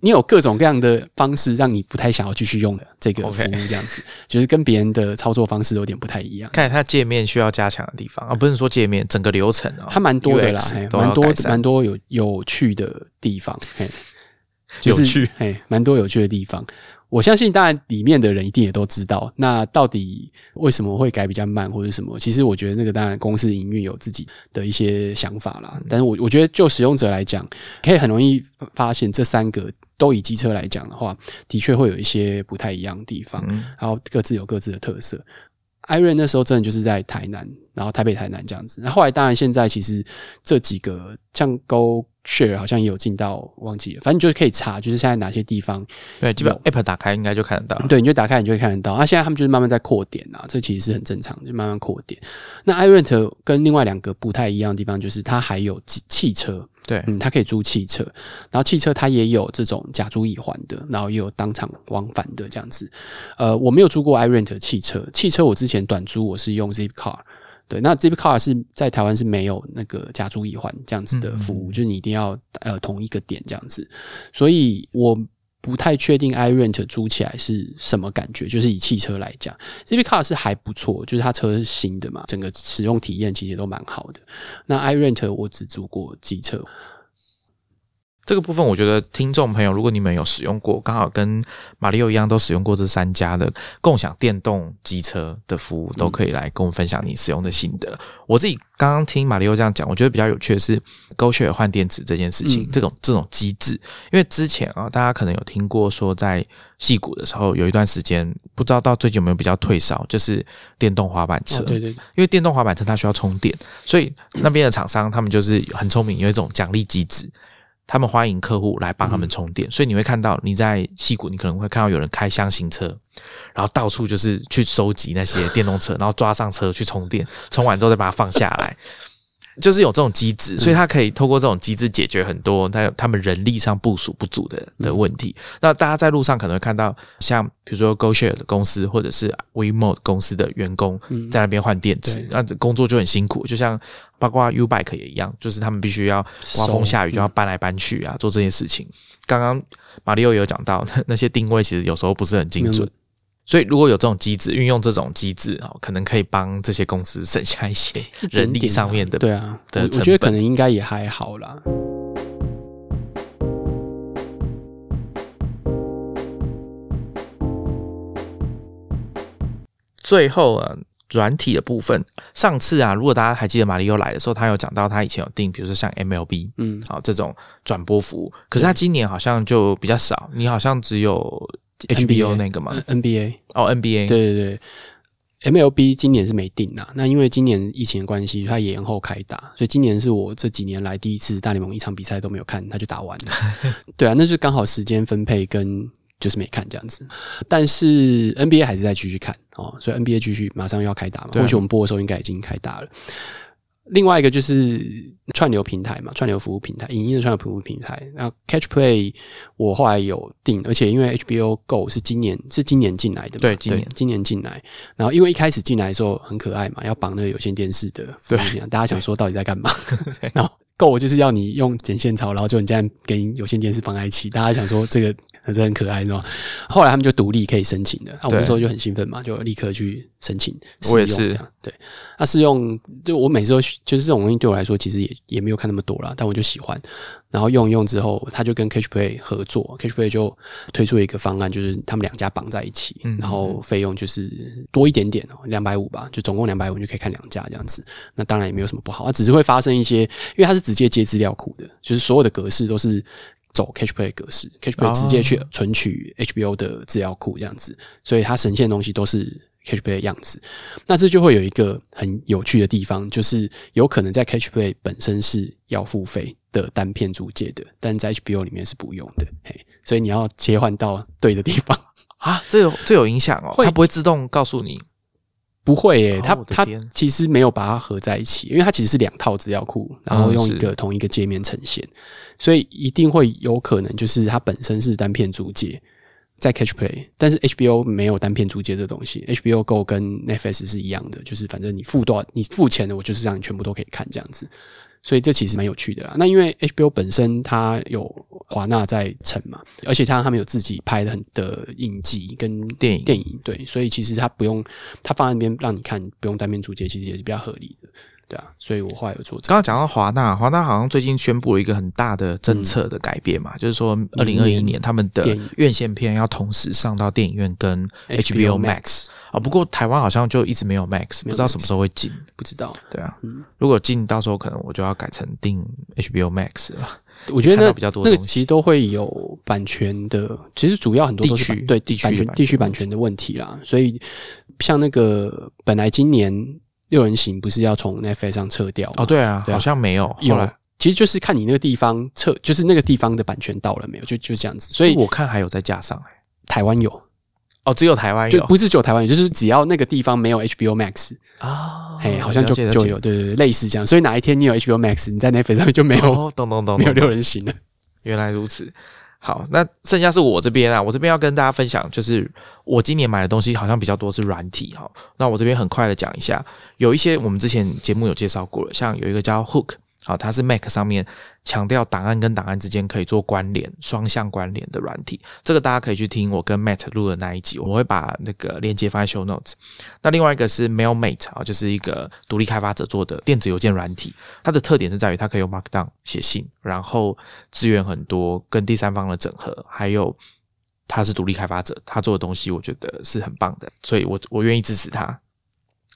你有各种各样的方式，让你不太想要继续用的这个服务，这样子就是跟别人的操作方式有点不太一样。看它界面需要加强的地方啊，不是说界面整个流程啊，它蛮多的啦蛮多蛮多有有趣的地方，嘿，就是有趣，嘿，蛮多有趣的地方。我相信，当然里面的人一定也都知道。那到底为什么会改比较慢，或者什么？其实我觉得那个当然公司营运有自己的一些想法啦。但是我我觉得就使用者来讲，可以很容易发现这三个都以机车来讲的话，的确会有一些不太一样的地方。嗯然后各自有各自的特色。艾瑞那时候真的就是在台南，然后台北、台南这样子。那后来当然现在其实这几个像 Go Share 好像也有进到，忘记了，反正就是可以查，就是现在哪些地方，对，基本上 App 打开应该就看得到。对，你就打开你就会看得到。那、现在他们就是慢慢在扩点啊，这其实是很正常，就慢慢扩点。那 iRent 跟另外两个不太一样的地方就是它还有汽汽车，对，嗯，它可以租汽车，然后汽车它也有这种假租乙还的，然后也有当场往返的这样子。呃，我没有租过 iRent 汽车，汽车我之前短租我是用 Zipcar。对，那 Zipcar 是在台湾是没有那个加租乙还这样子的服务，就是你一定要呃同一个点这样子，所以我不太确定 iRent 租起来是什么感觉。就是以汽车来讲，Zipcar 是还不错，就是它车是新的嘛，整个使用体验其实都蛮好的。那 iRent 我只租过机车，这个部分，我觉得听众朋友，如果你们有使用过，刚好跟马里奥一样都使用过这三家的共享电动机车的服务，都可以来跟我们分享你使用的心得。我自己刚刚听马里奥这样讲，我觉得比较有趣的是 GoShare 换电池这件事情，嗯这种这种机制，因为之前啊，大家可能有听过说，在戏谷的时候有一段时间，不知道到最近有没有比较退烧，就是电动滑板车。哦，对对，因为电动滑板车它需要充电，所以那边的厂商他们就是很聪明，有一种奖励机制，他们欢迎客户来帮他们充电。所以你会看到你在溪谷，你可能会看到有人开箱型车，然后到处就是去收集那些电动车，然后抓上车去充电，充完之后再把它放下来。就是有这种机制，所以他可以透过这种机制解决很多他他们人力上部署不足的的问题。那大家在路上可能会看到，像比如说 GoShare 的公司或者是 WeMo 公司的员工嗯在那边换电池，那工作就很辛苦。就像包括 U Bike 也一样，就是他们必须要刮风下雨就要搬来搬去啊，做这些事情。刚刚马里奥有讲到，那些定位其实有时候不是很精准。所以，如果有这种机制，运用这种机制哦，可能可以帮这些公司省下一些人力上面的对啊，的成我我觉得可能应该也还好啦。最后啊，软体的部分，上次啊，如果大家还记得马里奥来的时候，他有讲到他以前有订，比如说像 MLB 嗯，好、这种转播服务，可是他今年好像就比较少，你好像只有 HBO 那个嘛，呃 NBA，哦 NBA 对对对。MLB 今年是没定啊，那因为今年疫情的关系，它延后开打，所以今年是我这几年来第一次大联盟一场比赛都没有看，它就打完了。对啊，那就刚好时间分配跟就是没看这样子。但是 NBA 还是在继续看哦，所以 NBA 继续马上又要开打嘛，或许我们播的时候应该已经开打了。另外一个就是串流平台嘛，串流服务平台，影音的串流服务平台。那 Catch Play 我后来有订，而且因为 HBO Go 是今年是今年进来的嘛，对今年今年进来。然后因为一开始进来的时候很可爱嘛，要绑那个有线电视的服务进来，大家想说到底在干嘛？然后 Go 就是要你用剪线槽，然后就你这样跟有线电视绑在一起，大家想说这个很很可爱，是吧？后来他们就独立可以申请的，那、我那时候就很兴奋嘛，就立刻去申请试用我也是。对，那试用就我每次都就是这种东西对我来说，其实也也没有看那么多啦，但我就喜欢。然后用一用之后，他就跟 Catch Play 合作，Catch Play 就推出一个方案，就是他们两家绑在一起，嗯然后费用就是多一点点哦，两百五吧，就总共两百五就可以看两家这样子。那当然也没有什么不好，它只是会发生一些，因为它是直接接资料库的，就是所有的格式都是走 Catch Play 格式，Catch Play 直接去存取 HBO 的资料库这样子，所以它呈现的东西都是 Catch Play 的样子。那这就会有一个很有趣的地方，就是有可能在 Catch Play 本身是要付费的单片租借的，但在 HBO 里面是不用的，嘿，所以你要切换到对的地方。啊，这有这有影响哦，它不会自动告诉你不会耶、哦它它其实没有把它合在一起，因为它其实是两套资料库，然后用一个同一个界面呈现，所以一定会有可能就是它本身是单片租借，在 Catch Play，但是 HBO 没有单片租借这东西，HBO Go 跟 Netflix 是一样的，就是反正你付多少，你付钱的，我就是让你全部都可以看这样子。所以这其实蛮有趣的啦。那因为 HBO 本身它有华纳在撑嘛，而且它他们有自己拍的很的影集跟电影电影，对，所以其实它不用它放在那边让你看，不用单边租借，其实也是比较合理的，对啊。所以我后来有做这个。刚刚讲到华纳，华纳好像最近宣布了一个很大的政策的改变嘛，就是说二零二一年他们的院线片要同时上到电影院跟 HBO Max 啊。不过台湾好像就一直没有 Max，不知道什么时候会进。不知道，对啊，嗯如果进到时候可能我就要改成订 HBO Max 了。我觉得那比较多的那个其实都会有版权的，其实主要很多都是地区对地区版版权地区版权的问题啦。所以像那个本来今年六人行不是要从 Netflix 上撤掉吗哦，对啊，对啊好像没有。后有来，其实就是看你那个地方撤，就是那个地方的版权到了没有，就就这样子。所以我看还有再加上、欸、台湾有，哦，只有台湾有就不是只有台湾有，就是只要那个地方没有 HBO Max，啊，嘿，好像就了解了解就有，对对对，类似这样。所以哪一天你有 HBO Max，你在 Netflix 上面就没有哦，懂懂懂，没有懂六人行了。原来如此。好，那剩下是我这边啊，我这边要跟大家分享，就是我今年买的东西好像比较多是软体哈。那我这边很快的讲一下，有一些我们之前节目有介绍过了，像有一个叫 Hook，好，它是 Mac 上面强调档案跟档案之间可以做关联、双向关联的软体。这个大家可以去听我跟 Matt 录的那一集，我会把那个链接放在 Show Notes。那另外一个是 Mailmate 啊，就是一个独立开发者做的电子邮件软体，它的特点是在于它可以用 Markdown 写信，然后资源很多跟第三方的整合，还有他是独立开发者，他做的东西我觉得是很棒的，所以我我愿意支持他。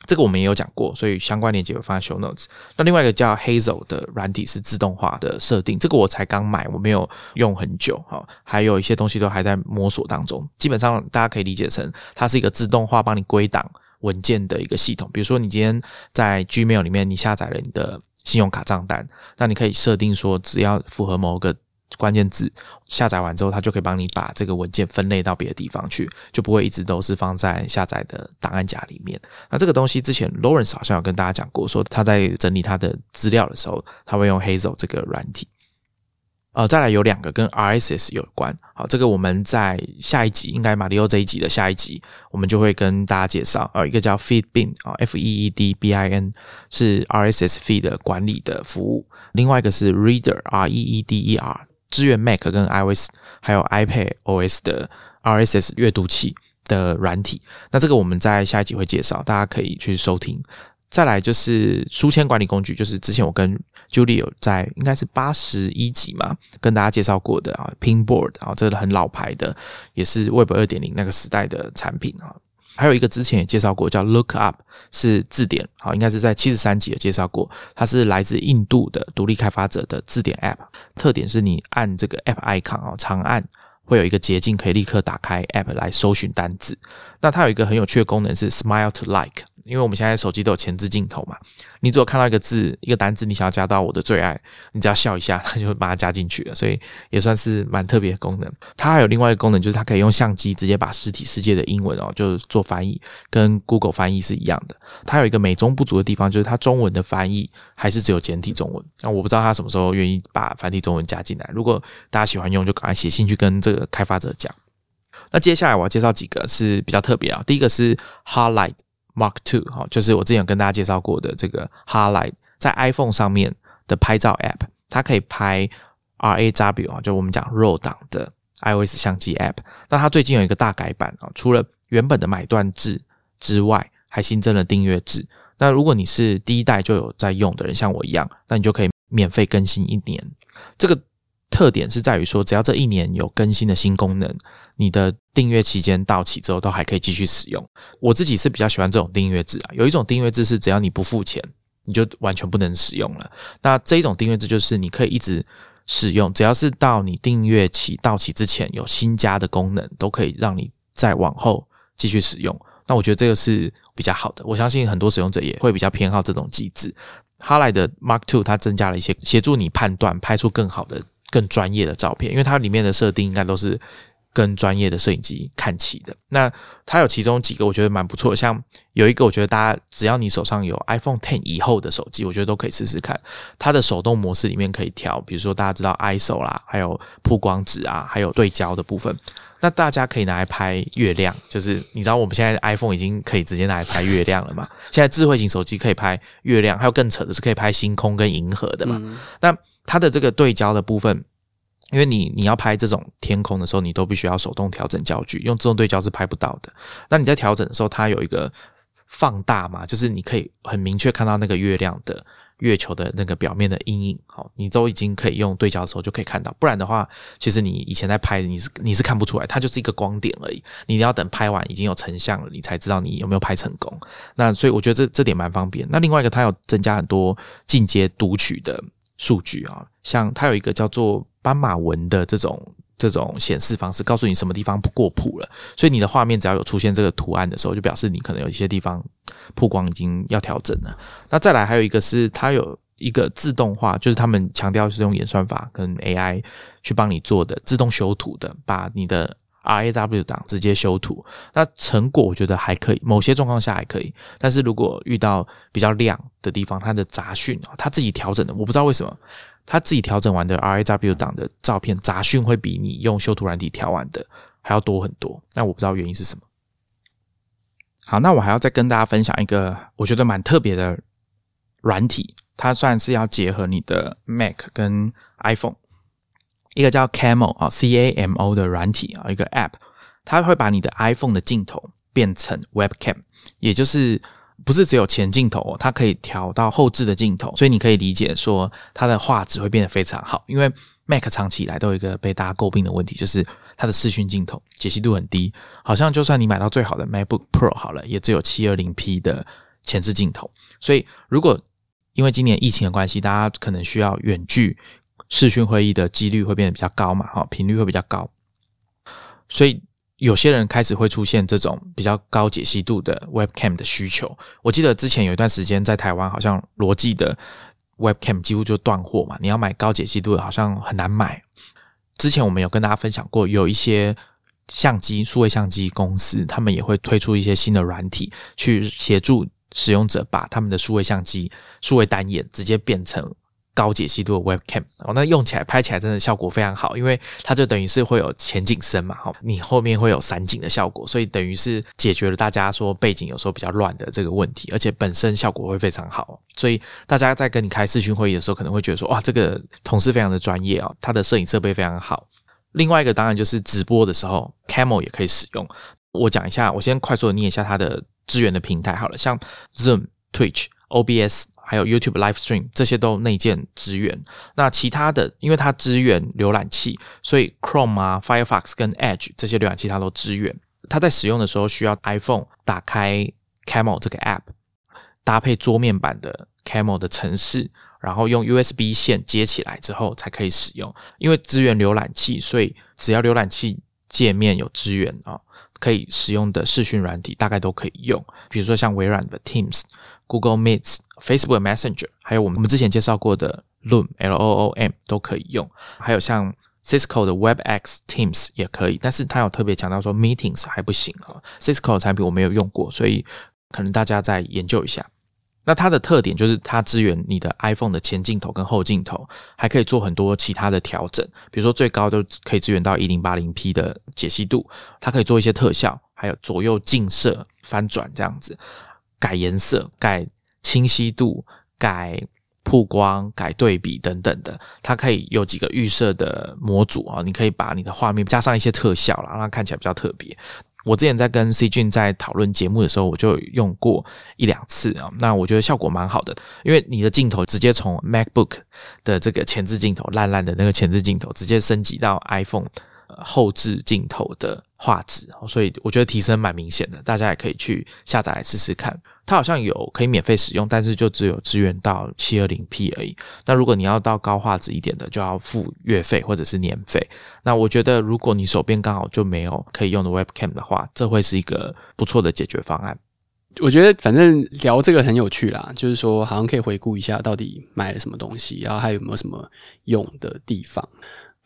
这个我们也有讲过，所以相关链接我放在 show notes。那另外一个叫 Hazel 的软体是自动化的设定，这个我才刚买，我没有用很久哈，还有一些东西都还在摸索当中。基本上大家可以理解成它是一个自动化帮你归档文件的一个系统。比如说你今天在 Gmail 里面你下载了你的信用卡账单，那你可以设定说只要符合某个关键字，下载完之后，它就可以帮你把这个文件分类到别的地方去，就不会一直都是放在下载的档案夹里面。那这个东西之前 Lawrence 好像有跟大家讲过，说他在整理他的资料的时候，他会用 Hazel 这个软体。呃，再来有两个跟 RSS 有关，好，这个我们在下一集，应该马里奥这一集的下一集，我们就会跟大家介绍。呃，一个叫 Feedbin 啊，F E E D B I N 是 RSS feed 的管理的服务，另外一个是 Reader R E E D E R 支援 Mac 跟 iOS 还有 iPad OS 的 RSS 阅读器的软体。那这个我们在下一集会介绍，大家可以去收听。再来就是书签管理工具，就是之前我跟 Julie 有在应该是八十一集嘛，跟大家介绍过的啊，Pinboard 啊，这个很老牌的，也是 Web 二点零那个时代的产品啊。还有一个之前也介绍过，叫 Lookup，是字典，好，应该是在七十三集有介绍过，它是来自印度的独立开发者的字典 App，特点是你按这个 App icon 哦，长按会有一个捷径可以立刻打开 App 来搜寻单字。那它有一个很有趣的功能是 Smile to Like，因为我们现在手机都有前置镜头嘛，你只有看到一个字、一个单字，你想要加到我的最爱，你只要笑一下，它就会把它加进去了，所以也算是蛮特别的功能。它还有另外一个功能，就是它可以用相机直接把实体世界的英文哦，就是做翻译，跟 Google 翻译是一样的。它有一个美中不足的地方，就是它中文的翻译还是只有简体中文。那我不知道他什么时候愿意把繁体中文加进来。如果大家喜欢用，就赶快写信去跟这个开发者讲。那接下来我要介绍几个是比较特别啊，第一个是 Highlight Mark Two 哈，就是我之前有跟大家介绍过的这个 Highlight，在 iPhone 上面的拍照 App，它可以拍 RAW 啊，就我们讲 RAW 档的 iOS 相机 App。那它最近有一个大改版啊，除了原本的买断制之外，还新增了订阅制。那如果你是第一代就有在用的人，像我一样，那你就可以免费更新一年。这个特点是在于说，只要这一年有更新的新功能，你的订阅期间到期之后都还可以继续使用。我自己是比较喜欢这种订阅制啊，有一种订阅制是只要你不付钱，你就完全不能使用了。那这一种订阅制就是你可以一直使用，只要是到你订阅期到期之前有新加的功能，都可以让你再往后继续使用。那我觉得这个是比较好的，我相信很多使用者也会比较偏好这种机制。哈莱的 Mark Two 它增加了一些协助你判断，拍出更好的、更专业的照片，因为它里面的设定应该都是跟专业的摄影机看齐的。那它有其中几个我觉得蛮不错的，像有一个我觉得大家只要你手上有 iPhone Ten 以后的手机，我觉得都可以试试看。它的手动模式里面可以调，比如说大家知道 ISO 啦，还有曝光值啊，还有对焦的部分。那大家可以拿来拍月亮，就是你知道我们现在 iPhone 已经可以直接拿来拍月亮了嘛？现在智慧型手机可以拍月亮，还有更扯的是可以拍星空跟银河的嘛？那它的这个对焦的部分。因为你你要拍这种天空的时候，你都必须要手动调整焦距，用自动对焦是拍不到的。那你在调整的时候，它有一个放大嘛，就是你可以很明确看到那个月亮的月球的那个表面的阴影。好，你都已经可以用对焦的时候就可以看到，不然的话，其实你以前在拍，你是你是看不出来，它就是一个光点而已。你要等拍完已经有成像了，你才知道你有没有拍成功。那所以我觉得这这点蛮方便。那另外一个，它有增加很多进阶读取的数据啊，像它有一个叫做。斑马纹的这种这种显示方式，告诉你什么地方不过曝了，所以你的画面只要有出现这个图案的时候，就表示你可能有一些地方曝光已经要调整了。那再来还有一个是它有一个自动化，就是他们强调是用演算法跟 AI 去帮你做的自动修图的，把你的 RAW 档直接修图。那成果我觉得还可以，某些状况下还可以，但是如果遇到比较亮的地方，它的杂讯啊，它自己调整的，我不知道为什么。他自己调整完的 RAW 档的照片杂讯会比你用修图软体调完的还要多很多，那我不知道原因是什么。好，那我还要再跟大家分享一个我觉得蛮特别的软体，它算是要结合你的 Mac 跟 iPhone，一个叫 Camo 啊 C A M O 的软体啊，一个 App，它会把你的 iPhone 的镜头变成 Webcam，也就是。不是只有前镜头，它可以调到后置的镜头，所以你可以理解说它的画质会变得非常好。因为 Mac 长期以来都有一个被大家诟病的问题，就是它的视讯镜头解析度很低，好像就算你买到最好的 MacBook Pro 好了，也只有七二零 P 的前置镜头。所以如果因为今年疫情的关系，大家可能需要远距视讯会议的几率会变得比较高嘛，哈，频率会比较高，所以。有些人开始会出现这种比较高解析度的 Webcam 的需求。我记得之前有一段时间在台湾，好像罗技的 Webcam 几乎就断货嘛，你要买高解析度的，好像很难买。之前我们有跟大家分享过，有一些相机、数位相机公司，他们也会推出一些新的软体，去协助使用者把他们的数位相机、数位单眼直接变成。高解析度的 Webcam，哦，那用起来拍起来真的效果非常好，因为它就等于是会有前景深嘛，哈，你后面会有散景的效果，所以等于是解决了大家说背景有时候比较乱的这个问题，而且本身效果会非常好，所以大家在跟你开视讯会议的时候，可能会觉得说，哇，这个同事非常的专业啊，他的摄影设备非常好。另外一个当然就是直播的时候，Camel 也可以使用。我讲一下，我先快速的念一下它的支援的平台好了，像 Zoom、Twitch、OBS。还有 YouTube Live Stream 这些都内建支援。那其他的，因为它支援浏览器，所以 Chrome 啊、Firefox 跟 Edge 这些浏览器它都支援。它在使用的时候需要 iPhone 打开 Camel 这个 App，搭配桌面版的 Camel 的程式，然后用 USB 线接起来之后才可以使用。因为支援浏览器，所以只要浏览器界面有支援啊，可以使用的视讯软体大概都可以用。比如说像微软的 Teams。Google Meet、Facebook Messenger，还有我们我们之前介绍过的 Loom L O O M 都可以用，还有像 Cisco 的 WebEx Teams 也可以，但是它有特别强调说 Meetings 还不行啊。Cisco 的产品我没有用过，所以可能大家再研究一下。那它的特点就是它支援你的 iPhone 的前镜头跟后镜头，还可以做很多其他的调整，比如说最高都可以支援到一零八零 P 的解析度，它可以做一些特效，还有左右近摄、翻转这样子。改颜色、改清晰度、改曝光、改对比等等的，它可以有几个预设的模组啊，你可以把你的画面加上一些特效啦，让它看起来比较特别。我之前在跟 C 俊在讨论节目的时候，我就用过一两次啊，那我觉得效果蛮好的，因为你的镜头直接从 MacBook 的这个前置镜头烂烂的那个前置镜头，直接升级到 iPhone 后置镜头的。画质，所以我觉得提升蛮明显的，大家也可以去下载来试试看。它好像有可以免费使用，但是就只有支援到七二零 P 而已。那如果你要到高画质一点的，就要付月费或者是年费。那我觉得，如果你手边刚好就没有可以用的 Webcam 的话，这会是一个不错的解决方案。我觉得反正聊这个很有趣啦，就是说好像可以回顾一下到底买了什么东西，然后还有没有什么用的地方。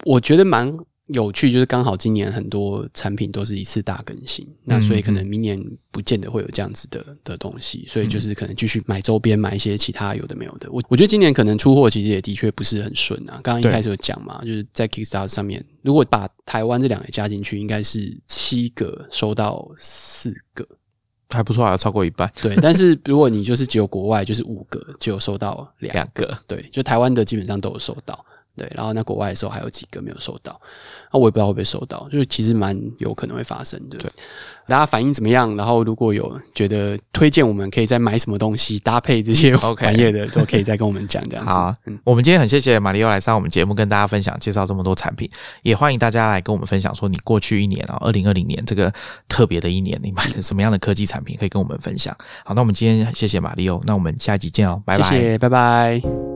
我觉得蛮。应有趣，就是刚好今年很多产品都是一次大更新，那所以可能明年不见得会有这样子的的东西，所以就是可能继续买周边，买一些其他有的没有的。我我觉得今年可能出货其实也的确不是很顺啊。刚刚一开始有讲嘛，就是在 Kickstarter 上面，如果把台湾这两个加进去，应该是七个收到四个，还不错，啊超过一半。对，但是如果你就是只有国外，就是五个就有收到两两个，对，就台湾的基本上都有收到。对，然后那国外的时候还有几个没有收到，那我也不知道会不会收到，就是其实蛮有可能会发生的。对，大家反应怎么样？然后如果有觉得推荐我们可以再买什么东西搭配这些玩意的，都可以再跟我们讲这样子。好，我们今天很谢谢马里奥来上我们节目，跟大家分享介绍这么多产品，也欢迎大家来跟我们分享说你过去一年啊，二零二零年这个特别的一年，你买了什么样的科技产品可以跟我们分享。好，那我们今天谢谢马里奥，那我们下一集见哦，拜拜，拜拜。